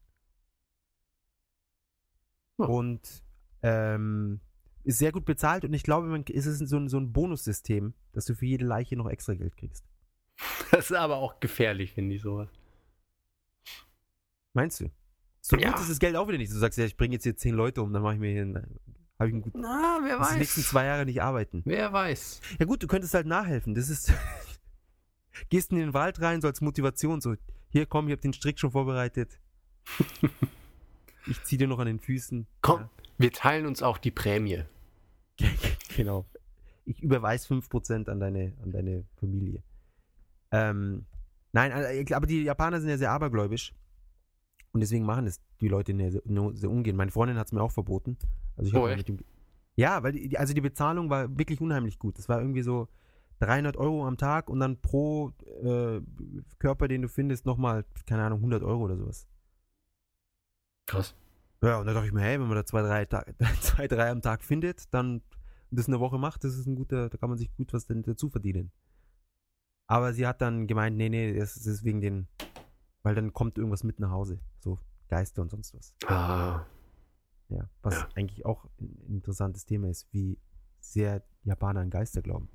Ja. Und ähm, ist sehr gut bezahlt und ich glaube, man, ist es so ein, so ein Bonussystem, dass du für jede Leiche noch extra Geld kriegst. Das ist aber auch gefährlich, finde ich sowas. Meinst du? So Ja. gut ist das Geld auch wieder nicht. Du sagst ja, ich bringe jetzt hier zehn Leute um, dann mache ich mir hier einen, habe ich einen guten, Na, wer muss die nächsten weiß. zwei Jahre nicht arbeiten. Wer weiß. Ja gut, du könntest halt nachhelfen. Das ist, gehst in den Wald rein, so als Motivation, so, hier komm, ich habe den Strick schon vorbereitet. ich zieh dir noch an den Füßen. Komm, wir teilen uns auch die Prämie. Ja. genau. Ich überweise 5% an deine, an deine Familie. Ähm, nein, äh, aber die Japaner sind ja sehr abergläubisch. Und deswegen machen es die Leute nur sehr, ungern. Meine Freundin hat es mir auch verboten. Also ich Oh, mal echt? dem, ja, weil die, also die Bezahlung war wirklich unheimlich gut. Das war irgendwie so 300 Euro am Tag und dann pro äh, Körper, den du findest, nochmal, keine Ahnung, 100 Euro oder sowas. Krass. Ja, und da dachte ich mir, hey, wenn man da zwei, drei, Tag, zwei, drei am Tag findet, dann und das eine Woche macht, das ist ein guter, da kann man sich gut was denn dazu verdienen. Aber sie hat dann gemeint, nee, nee, das ist- das ist wegen den, weil dann kommt irgendwas mit nach Hause. So Geister und sonst was. Ah, Ja, was Ja. eigentlich auch ein interessantes Thema ist, wie sehr Japaner an Geister glauben.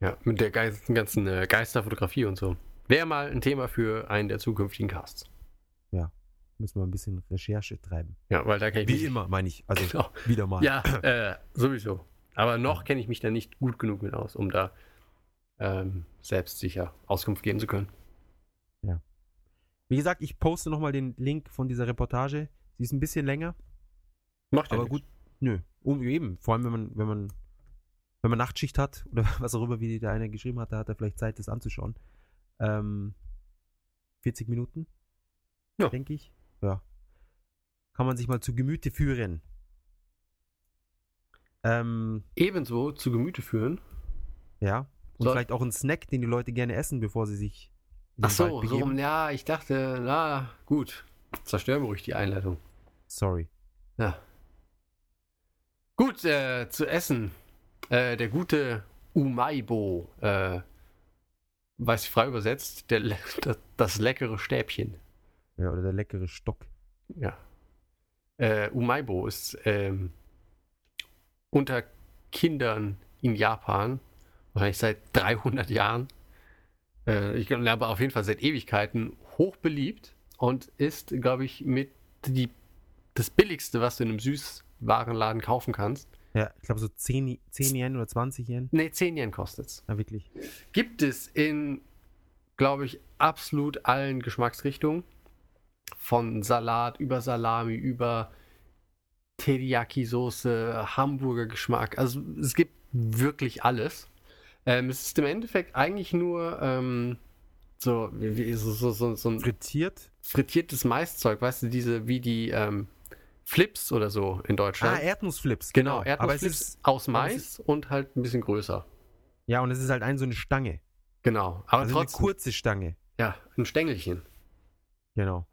ja, mit der ganzen äh, Geisterfotografie und so. Wäre mal ein Thema für einen der zukünftigen Casts. Müssen wir ein bisschen Recherche treiben. Ja, weil da kenne ich Wie mich. immer, meine ich. Also Genau. wieder mal. Ja, äh, sowieso. Aber noch kenne ich mich da nicht gut genug mit aus, um da ähm, selbstsicher Auskunft geben zu können. Wie gesagt, ich poste nochmal den Link von dieser Reportage. Sie ist ein bisschen länger. Macht ja Aber nichts. gut, nö. Um, eben, vor allem wenn man, wenn man, wenn man Nachtschicht hat oder was auch immer, wie der eine geschrieben hat, da hat er vielleicht Zeit, das anzuschauen. Ähm, 40 Minuten, Ja. denke ich. Ja. Kann man sich mal zu Gemüte führen. Ähm, Ebenso zu Gemüte führen. ja. Und So. vielleicht auch einen Snack, den die Leute gerne essen, bevor sie sich Ach so, so. Ja, ich dachte, na gut. Zerstören wir ruhig die Einleitung. Sorry. Ja. Gut, äh, zu essen. Äh, der gute Umaibo, äh, weiß ich frei übersetzt, der, le- das, das leckere Stäbchen. Ja, oder der leckere Stock. Ja. Äh, Umaibo ist ähm, unter Kindern in Japan, wahrscheinlich seit 300 Jahren, äh, ich glaube aber auf jeden Fall seit Ewigkeiten, hoch beliebt und ist, glaube ich, mit die, das billigste, was du in einem Süßwarenladen kaufen kannst. Ja, ich glaube so 10, 10 Yen oder 20 Yen. Ne, 10 Yen kostet's. Ja, wirklich. Gibt es in, glaube ich, absolut allen Geschmacksrichtungen. Von Salat über Salami, über Teriyaki-Soße, Hamburger Geschmack. Also es gibt wirklich alles. Ähm, es ist im Endeffekt eigentlich nur ähm, so, wie, wie, so, so, so, so ein Frittiert. frittiertes Maiszeug, weißt du, diese wie die ähm, Flips oder so in Ah, Deutschland. Erdnussflips. genau, es Erdnussflips ist, aus Mais und halt ein bisschen größer. ja, und es ist halt ein so eine Stange. Genau, aber also trotzdem, eine kurze Stange. ja, ein Stängelchen. Genau.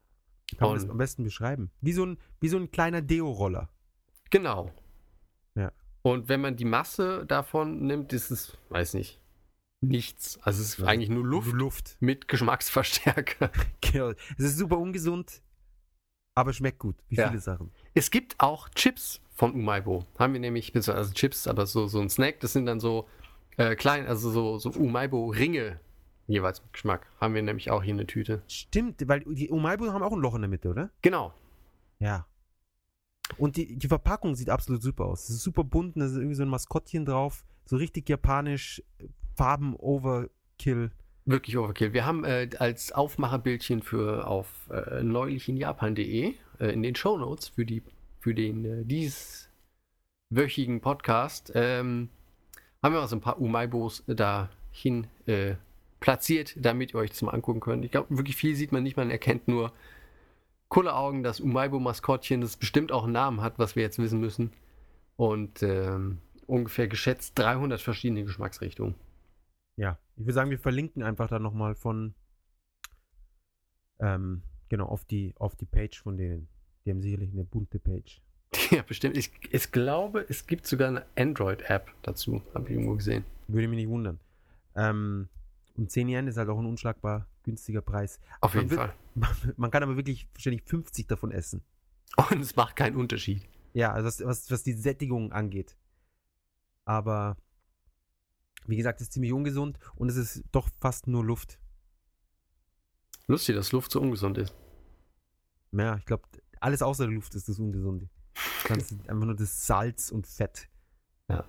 Kann man Und- das am besten beschreiben? Wie so ein, wie so ein kleiner Deo-Roller. Genau. Ja. Und wenn man die Masse davon nimmt, ist es, weiß nicht, nichts. Also es ist Ja, eigentlich nur Luft Luft. mit Geschmacksverstärker. Genau. Es ist super ungesund, aber schmeckt gut. Wie Ja. viele Sachen. Es gibt auch Chips von Umaibo. Haben wir nämlich, also Chips, aber so, so ein Snack, das sind dann so äh, klein, also so, so Umaibo-Ringe jeweils mit Geschmack. Haben wir nämlich auch hier eine Tüte. Stimmt, weil die Umaibo haben auch ein Loch in der Mitte, oder? Genau. Ja. Und die, die Verpackung sieht absolut super aus. Es ist super bunt, da ist irgendwie so ein Maskottchen drauf. So richtig japanisch, Farben Overkill. Wirklich Overkill. Wir haben äh, als Aufmacherbildchen für auf äh, neulichinjapan.de äh, in den Shownotes für die für den äh, dieswöchigen Podcast ähm, haben wir mal so ein paar Umaibos dahin äh, platziert, damit ihr euch das mal angucken könnt. Ich glaube, wirklich viel sieht man nicht, man erkennt nur coole Augen, das Umaibo-Maskottchen, das bestimmt auch einen Namen hat, was wir jetzt wissen müssen. Und ähm, ungefähr geschätzt 300 verschiedene Geschmacksrichtungen. Ich würde sagen, wir verlinken einfach da nochmal von, ähm, genau, auf die, auf die Page von denen. Die haben sicherlich eine bunte Page. Ja, bestimmt. Ich, ich glaube, es gibt sogar eine Android-App dazu, habe ich irgendwo gesehen. Würde mich nicht wundern. Ähm, und 10 Yen ist halt auch ein unschlagbar günstiger Preis. Auf Man jeden wird- Fall. Man, man kann aber wirklich wahrscheinlich 50 davon essen. Und es macht keinen Unterschied. Ja, also was, was, was die Sättigung angeht. Aber wie gesagt, es ist ziemlich ungesund und es ist doch fast nur Luft. Lustig, dass Luft so ungesund ist. Ja, ich glaube, alles außer der Luft ist das Ungesunde. Das ist einfach nur das Salz und Fett. Ja.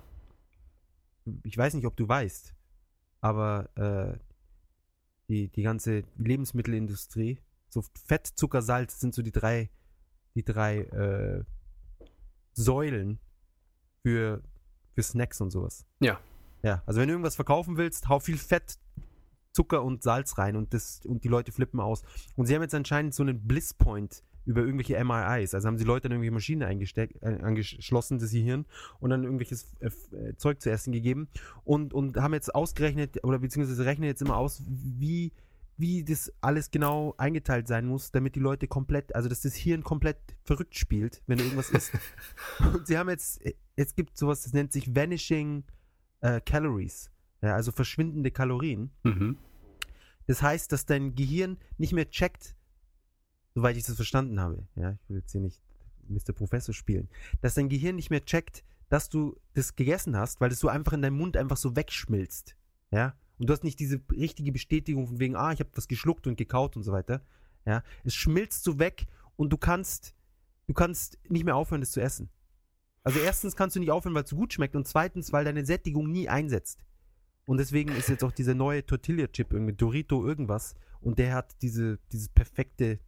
Ich weiß nicht, ob du weißt, aber äh, die, die ganze Lebensmittelindustrie, so Fett, Zucker, Salz sind so die drei, die drei äh, Säulen für, für Snacks und sowas. Ja. Ja, also wenn du irgendwas verkaufen willst, hau viel Fett, Zucker und Salz rein und, das, und die Leute flippen aus. Und sie haben jetzt anscheinend so einen Bliss-Point über irgendwelche MRIs. Also haben sie Leute an irgendwelche Maschinen eingesteckt, äh, angeschlossen, das Gehirn, und dann irgendwelches äh, äh, Zeug zu essen gegeben und, und haben jetzt ausgerechnet, oder beziehungsweise rechnen jetzt immer aus, wie, wie das alles genau eingeteilt sein muss, damit die Leute komplett, also dass das Hirn komplett verrückt spielt, wenn du irgendwas isst. und sie haben jetzt, es gibt sowas, das nennt sich Vanishing äh, Calories. Ja, also verschwindende Kalorien. Mhm. Das heißt, dass dein Gehirn nicht mehr checkt, soweit ich das verstanden habe. Ja, ich will jetzt hier nicht Mr. Professor spielen. Dass dein Gehirn nicht mehr checkt, dass du das gegessen hast, weil das so einfach in deinem Mund einfach so wegschmilzt. Ja, und du hast nicht diese richtige Bestätigung von wegen, ah, ich habe was geschluckt und gekaut und so weiter. Ja, es schmilzt so weg und du kannst, du kannst nicht mehr aufhören, das zu essen. Also erstens kannst du nicht aufhören, weil es so gut schmeckt und zweitens, weil deine Sättigung nie einsetzt. Und deswegen ist jetzt auch dieser neue Tortilla-Chip irgendwie Dorito irgendwas und der hat diese, dieses perfekte,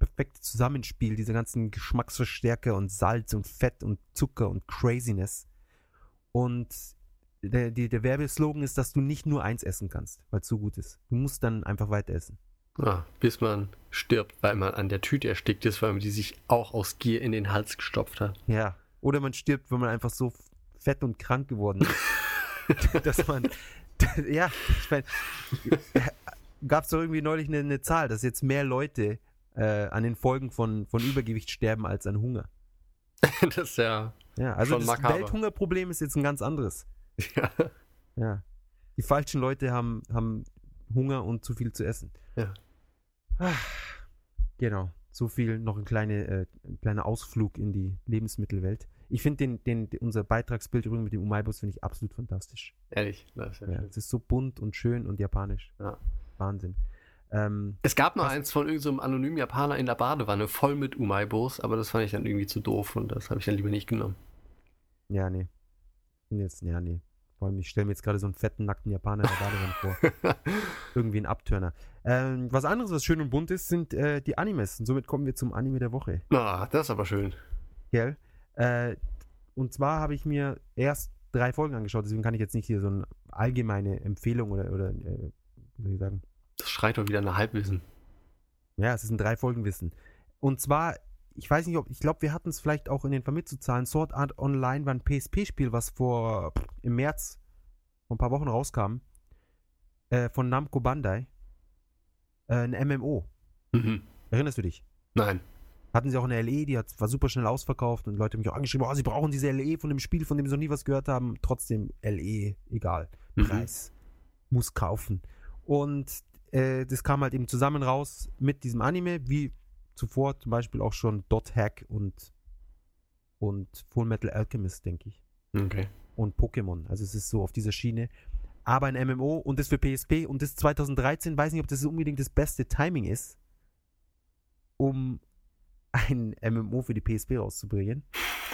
perfekte Zusammenspiel, diese ganzen Geschmacksverstärker und Salz und Fett und Zucker und Craziness. Und der, die, der Werbeslogan ist, dass du nicht nur eins essen kannst, weil es so gut ist. Du musst dann einfach weiter essen. Ja, bis man stirbt, weil man an der Tüte erstickt ist, weil man die sich auch aus Gier in den Hals gestopft hat. Ja. Oder man stirbt, wenn man einfach so fett und krank geworden ist. dass man. Ja, ich meine, gab es doch irgendwie neulich eine, eine Zahl, dass jetzt mehr Leute äh, an den Folgen von, von Übergewicht sterben als an Hunger. das ist ja, Ja, also Schon das makaber. Welthungerproblem ist jetzt ein ganz anderes. ja. Ja. Die falschen Leute haben, haben Hunger und zu viel zu essen. Ja. Ah, Genau. So viel, noch ein, kleine, äh, ein kleiner Ausflug in die Lebensmittelwelt. Ich finde den, den, den- unser Beitragsbild übrigens mit dem Umaibus finde ich absolut fantastisch. Ehrlich, das ist ja Ja, es ist so bunt und schön und japanisch. Ja. Wahnsinn. Ähm, Es gab noch Was- eins von irgendeinem so anonymen Japaner in der Badewanne, voll mit Umaibos, aber das fand ich dann irgendwie zu doof und das habe ich dann lieber nicht genommen. ja, nee. Jetzt, ja, nee. Vor allem, ich stelle mir jetzt gerade so einen fetten, nackten Japaner in der Badewanne vor. Irgendwie ein Abturner. Ähm, was anderes, was schön und bunt ist, sind äh, die Animes. Und somit kommen wir zum Anime der Woche. Ah, das ist aber schön. Gell? Äh, und zwar habe ich mir erst drei Folgen angeschaut, deswegen kann ich jetzt nicht hier so eine allgemeine Empfehlung oder, oder äh, wie soll ich sagen? Das schreit doch wieder nach Halbwissen. Ja, es ist ein drei Folgen Wissen. Und zwar, ich weiß nicht, ob, ich glaube, wir hatten es vielleicht auch in den Vermittlungszahlen. Sword Art Online war ein PSP-Spiel, was vor im März vor ein paar Wochen rauskam. Äh, von Namco Bandai. Äh, ein MMO. Mhm. Erinnerst du dich? Nein. Hatten sie auch eine LE, die hat, war super schnell ausverkauft und Leute haben mich auch angeschrieben, oh, sie brauchen diese LE von dem Spiel, von dem sie noch nie was gehört haben. Trotzdem LE, egal. Mhm. Preis. Muss kaufen. Und äh, das kam halt eben zusammen raus mit diesem Anime, wie zuvor zum Beispiel auch schon Dot Hack und, und Full Metal Alchemist, denke ich. Okay. Und Pokémon. Also es ist so auf dieser Schiene. Aber ein MMO und das für PSP und das 2013, weiß nicht, ob das unbedingt das beste Timing ist, um ein MMO für die PSP rauszubringen.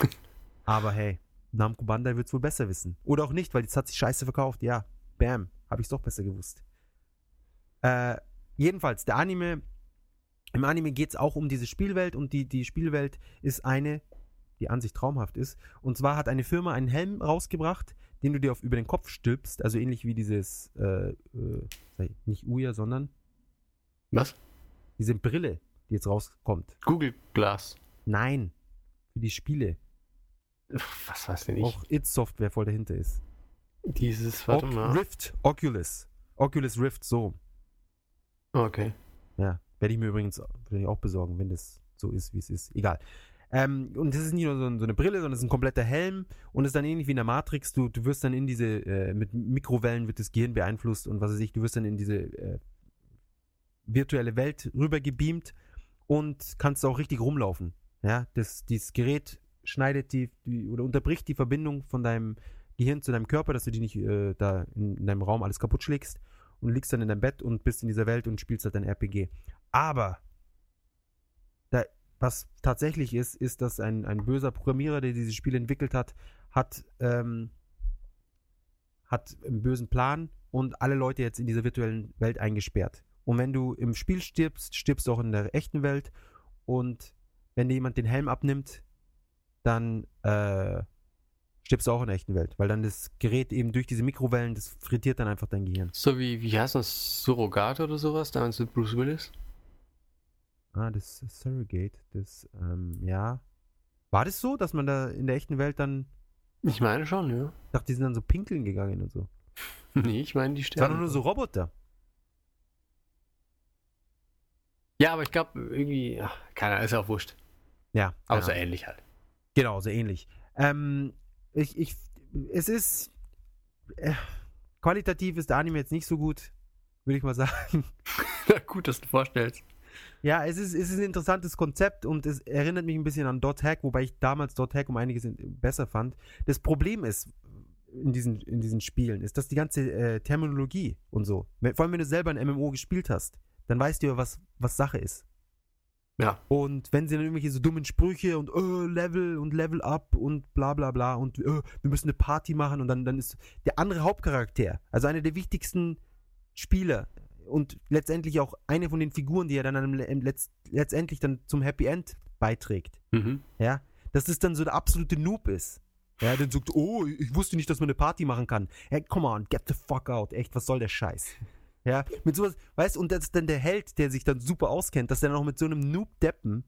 Aber hey, Namco Bandai wird es wohl besser wissen. Oder auch nicht, weil jetzt hat sich scheiße verkauft. Ja, bam, habe ich es doch besser gewusst. Äh, jedenfalls, der Anime, im Anime geht es auch um diese Spielwelt und die, die Spielwelt ist eine, die an sich traumhaft ist. Und zwar hat eine Firma einen Helm rausgebracht, den du dir auf, über den Kopf stülpst, also ähnlich wie dieses, äh, äh, nicht Uya, sondern Was? diese Brille, die jetzt rauskommt. Google Glass. Nein, für die Spiele. Was weiß denn ich? Auch It Software voll dahinter ist. Dieses, warte Oc- mal. Rift, Oculus. Oculus Rift, so. Okay. Ja, werde ich mir übrigens werde ich auch besorgen, wenn das so ist, wie es ist. Egal. Ähm, und das ist nicht nur so, so eine Brille, sondern es ist ein kompletter Helm und es ist dann ähnlich wie in der Matrix. Du, du wirst dann in diese, äh, mit Mikrowellen wird das Gehirn beeinflusst und was weiß ich, du wirst dann in diese äh, virtuelle Welt rüber gebeamt und kannst auch richtig rumlaufen. Ja, das, dieses Gerät schneidet die, die oder unterbricht die Verbindung von deinem Gehirn zu deinem Körper, dass du die nicht äh, da in, in deinem Raum alles kaputt schlägst und liegst dann in deinem Bett und bist in dieser Welt und spielst halt dein RPG. Aber da, was tatsächlich ist, ist, dass ein, ein böser Programmierer, der dieses Spiel entwickelt hat, hat, ähm, hat einen bösen Plan und alle Leute jetzt in dieser virtuellen Welt eingesperrt. Und wenn du im Spiel stirbst, stirbst du auch in der echten Welt. Und wenn dir jemand den Helm abnimmt, dann äh, stirbst du auch in der echten Welt. Weil dann das Gerät eben durch diese Mikrowellen, das frittiert dann einfach dein Gehirn. So wie, wie heißt das? Surrogat oder sowas? Damals mit Bruce Willis? Ah, das Surrogate, das, ähm, ja. War das so, dass man da in der echten Welt dann, Ich meine schon, ja. ich dachte, die sind dann so pinkeln gegangen und so. Nee, ich meine die Das waren nur so Roboter. Ja, aber ich glaube irgendwie, ach, keiner, ist ja auch wurscht. Ja. Aber genau. so ähnlich halt. Genau, so ähnlich. Ähm, ich, ich, es ist, äh, qualitativ ist der Anime jetzt nicht so gut, würde ich mal sagen. Na gut, dass du vorstellst. Ja, es ist, es ist ein interessantes Konzept und es erinnert mich ein bisschen an Dot Hack, wobei ich damals Dot Hack um einiges in- besser fand. Das Problem ist in diesen, in diesen Spielen, ist, dass die ganze äh, Terminologie und so, vor allem wenn du selber ein MMO gespielt hast, dann weißt du ja, was, was Sache ist. Ja. Und wenn sie dann irgendwelche so dummen Sprüche und äh, Level und Level up und bla bla bla und äh, wir müssen eine Party machen und dann, dann ist der andere Hauptcharakter, also einer der wichtigsten Spieler und letztendlich auch eine von den Figuren, die er dann letzt, letztendlich dann zum Happy End beiträgt, Mhm. ja, dass das dann so der absolute Noob ist. Ja, dann sagt, oh, ich wusste nicht, dass man eine Party machen kann. Hey, come on, get the fuck out. Echt, was soll der Scheiß? Ja, mit sowas, weißt du, und das ist dann der Held, der sich dann super auskennt, dass der dann auch mit so einem Noob-Deppen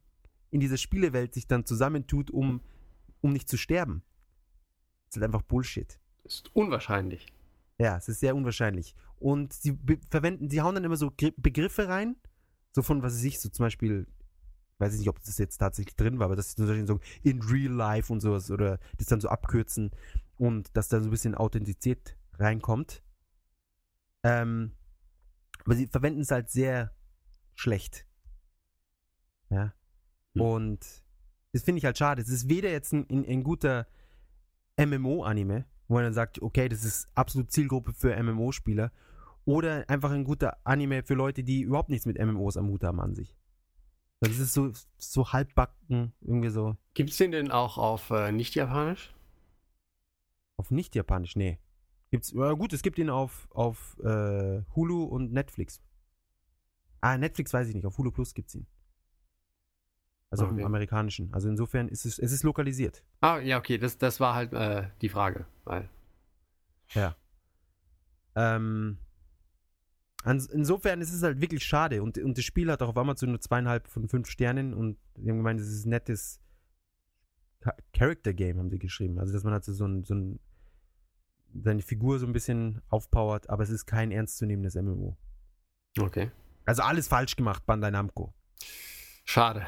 in dieser Spielewelt sich dann zusammentut, um, um nicht zu sterben. Das ist halt einfach Bullshit. Ist unwahrscheinlich. Ja, es ist sehr unwahrscheinlich. Und sie verwenden, sie hauen dann immer so Gri- Begriffe rein, so von, was weiß ich, so zum Beispiel, weiß ich nicht, ob das jetzt tatsächlich drin war, aber das ist zum Beispiel so in real life und sowas oder das dann so abkürzen und dass da so ein bisschen Authentizität reinkommt. Ähm, aber sie verwenden es halt sehr schlecht. Ja. Hm. Und das finde ich halt schade. Es ist weder jetzt ein, ein, ein guter MMO-Anime, wo man dann sagt, okay, das ist absolut Zielgruppe für MMO-Spieler, oder einfach ein guter Anime für Leute, die überhaupt nichts mit MMOs am Hut haben an sich. Das ist so, so halbbacken, irgendwie so Gibt es den denn auch auf äh, nicht-japanisch? auf nicht-japanisch, nee. Gibt's, ja gut, es gibt ihn auf, auf äh, Hulu und Netflix. Ah, Netflix weiß ich nicht, auf Hulu Plus gibt's ihn. Also auf Okay. dem amerikanischen. Also insofern ist es, es ist lokalisiert. Ah, ja, okay, das, das war halt äh, die Frage. Weil, Ähm, ans- insofern ist es halt wirklich schade. Und, und das Spiel hat auch auf Amazon nur zweieinhalb von fünf Sternen und die haben gemeint, es ist ein nettes Cha- Character Game, haben sie geschrieben. Also, dass man halt so, so ein, so ein seine Figur so ein bisschen aufpowert, aber es ist kein ernstzunehmendes MMO. okay. Also alles falsch gemacht, Bandai Namco. Schade.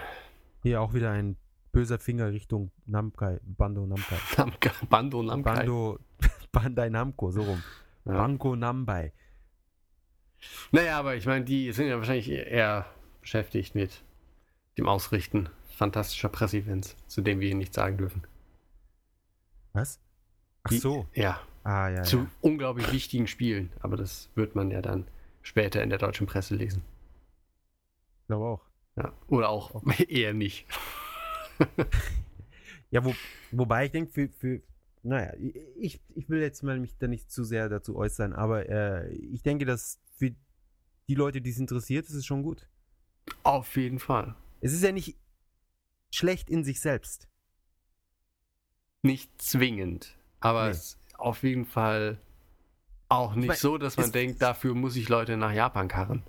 Hier auch wieder ein böser Finger Richtung Namkai, Bando Namkai. Namka, Bando Namkai. Bando, Bandai Namco, so rum. Ja. Banco Nambai. Naja, aber ich meine, die sind ja wahrscheinlich eher beschäftigt mit dem Ausrichten fantastischer Presseevents, zu denen wir Ihnen nichts sagen dürfen. Was? Ach Die- so. Ja, Ah, ja, zu ja. unglaublich wichtigen Spielen, aber das wird man ja dann später in der deutschen Presse lesen. Ich glaube auch. Ja. Oder auch eher nicht. Ja, wo, wobei ich denke, für, für, naja, ich, ich will jetzt mal mich da nicht zu sehr dazu äußern, aber äh, ich denke, dass für die Leute, die es interessiert, ist es schon gut. Auf jeden Fall. Es ist ja nicht schlecht in sich selbst. Nicht zwingend, aber Nee. es ist auf jeden Fall auch nicht mein, so, dass man denkt, dafür muss ich Leute nach Japan karren.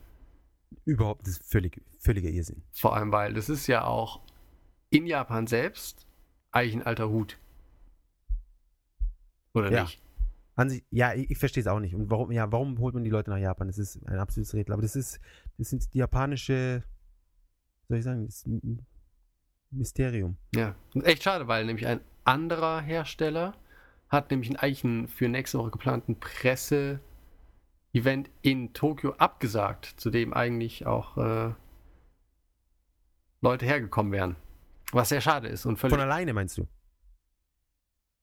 Überhaupt, das ist völlig, völliger Irrsinn. Vor allem, weil das ist ja auch in Japan selbst eigentlich ein alter Hut. Oder Ja. nicht? An sich, ja, ich, ich verstehe es auch nicht. Und warum, ja, warum holt man die Leute nach Japan? Das ist ein absolutes Rätsel. Aber das ist, das sind die japanische, soll ich sagen, das Mysterium. Ja. Und echt schade, weil nämlich ein anderer Hersteller hat nämlich einen, einen für nächste Woche geplanten Presse Event in Tokio abgesagt, zu dem eigentlich auch äh, Leute hergekommen wären. Was sehr schade ist und völlig Von alleine meinst du?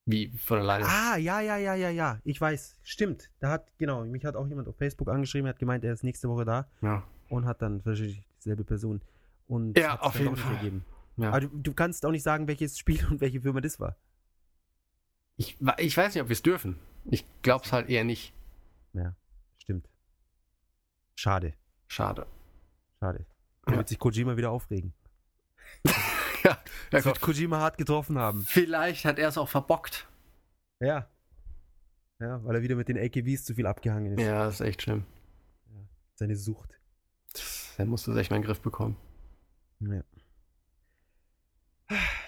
wie von alleine. Ah, ja, ja, ja, ja, ja. Ich weiß. Stimmt. Da hat, genau, mich hat auch jemand auf Facebook angeschrieben, hat gemeint, er ist nächste Woche da Ja. und hat dann wahrscheinlich dieselbe Person. Und Ja, auf jeden Fall. Ergeben. Ja. Aber du, du kannst auch nicht sagen, welches Spiel und welche Firma das war. Ich, ich weiß nicht, ob wir es dürfen. Ich glaube es halt eher nicht. Ja, stimmt. Schade, Schade. schade. Da Ja. wird sich Kojima wieder aufregen. Ja, ja Das wird Kojima hart getroffen haben. Vielleicht hat er es auch verbockt. Ja. Ja, weil er wieder mit den AKWs zu viel abgehangen ist. Ja, das ist echt schlimm. Seine Sucht. Er musste sich mal in den Griff bekommen. Ja.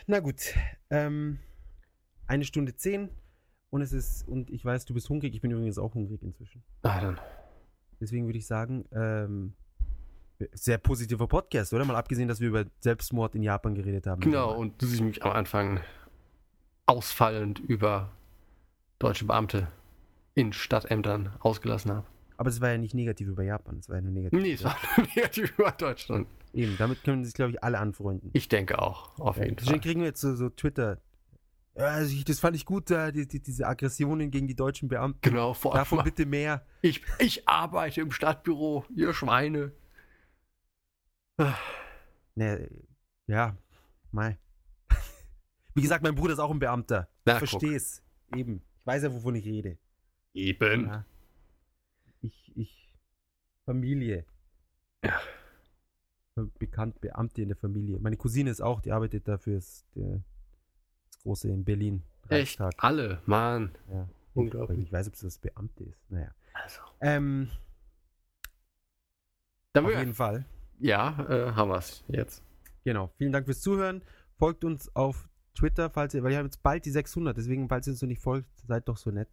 Na gut. Ähm, eine Stunde zehn und es ist, und ich weiß, du bist hungrig, ich bin übrigens auch hungrig inzwischen. Ah, dann. Deswegen würde ich sagen, ähm, sehr positiver Podcast, oder? Mal abgesehen, dass wir über Selbstmord in Japan geredet haben. Genau, und du siehst mich am Anfang ausfallend über deutsche Beamte in Stadtämtern ausgelassen habe. Aber es war ja nicht negativ über Japan, es war ja nur negativ. Nee, es war negativ über Deutschland. Eben, damit können sich, glaube ich, alle anfreunden. Ich denke auch, auf jeden Deswegen Fall. kriegen wir jetzt so, so Twitter. Also ich, das fand ich gut, da, die, die, diese Aggressionen gegen die deutschen Beamten. Genau, vor allem. Davon bitte mehr. Ich, ich arbeite im Stadtbüro, ihr Schweine. Ne, ja, mei. Wie gesagt, mein Bruder ist auch ein Beamter. Na, ich versteh's. Eben. Ich weiß ja, wovon ich rede. Eben. Ja. Ich, ich, Familie. Ja. Bekannt, Beamte in der Familie. Meine Cousine ist auch, die arbeitet dafür, ist der, große in Berlin. Echt? Reichstag. Alle, Mann. Ja. Unglaublich. Ich weiß, ob es das Beamte ist. Naja. Also. Ähm, Dann auf jeden Fall. ja, äh, haben wir es jetzt. Genau. Vielen Dank fürs Zuhören. Folgt uns auf Twitter, falls ihr, weil wir haben jetzt bald die 600, deswegen, falls ihr uns noch nicht folgt, seid doch so nett.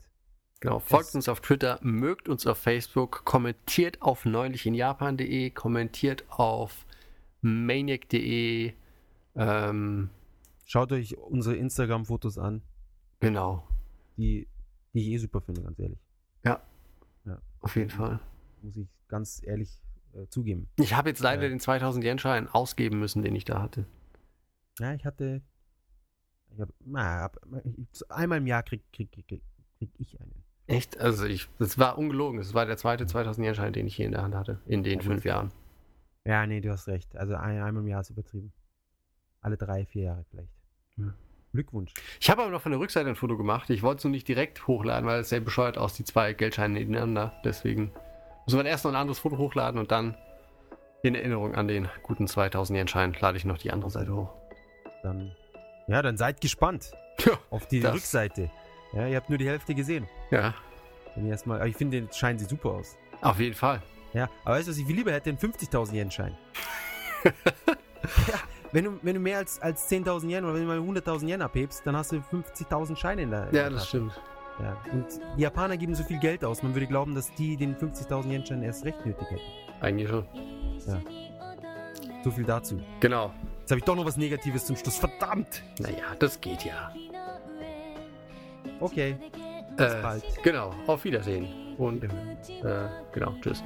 Genau, folgt uns auf Twitter, mögt uns auf Facebook, kommentiert auf neulichinjapan.de, kommentiert auf maniac.de. Ähm, Schaut euch unsere Instagram-Fotos an, genau, die, die ich eh super finde, ganz ehrlich. auf jeden Fall. Muss ich ganz ehrlich äh, zugeben. Ich habe jetzt leider Ja. den 2000 Yen-Schein ausgeben müssen, den ich da hatte. Ja, ich hatte. Ich hab, na, hab, ich, einmal im Jahr krieg, krieg, krieg, krieg, ich einen. Echt? Also ich, das war ungelogen. Das war der zweite 2000 Yen-Schein, den ich hier in der Hand hatte, in den Ja, gut. fünf Jahren. Ja, nee, du hast recht. Also ein, einmal im Jahr ist übertrieben. Alle drei, vier Jahre vielleicht. Glückwunsch. Ich habe aber noch von der Rückseite ein Foto gemacht. Ich wollte es nur nicht direkt hochladen, weil es sehr bescheuert aus, die zwei Geldscheine nebeneinander. Deswegen müssen wir erst noch ein anderes Foto hochladen und dann in Erinnerung an den guten 2000 Yen-Schein lade ich noch die andere Seite hoch. Dann, ja, dann seid gespannt Ja, auf die Das- Rückseite. Ja, ihr habt nur die Hälfte gesehen. ja Wenn ihr erstmal, aber ich finde, den Schein sieht super aus. auf jeden Fall. Ja, aber weißt du, was ich viel lieber hätte? Einen 50.000 Yen Schein. ja, wenn du, wenn du mehr als, als 10.000 Yen oder wenn du mal 100.000 Yen abhebst, dann hast du 50.000 Scheine in der Ja, das Tasche. stimmt. Ja. Und die Japaner geben so viel Geld aus, man würde glauben, dass die den 50.000 Yen Schein erst recht nötig hätten. Eigentlich schon. So viel dazu. Genau. Jetzt habe ich doch noch was Negatives zum Schluss. Verdammt! Naja, das geht ja. Okay, Äh, bald. Genau. Auf Wiedersehen. Und äh, genau. Tschüss.「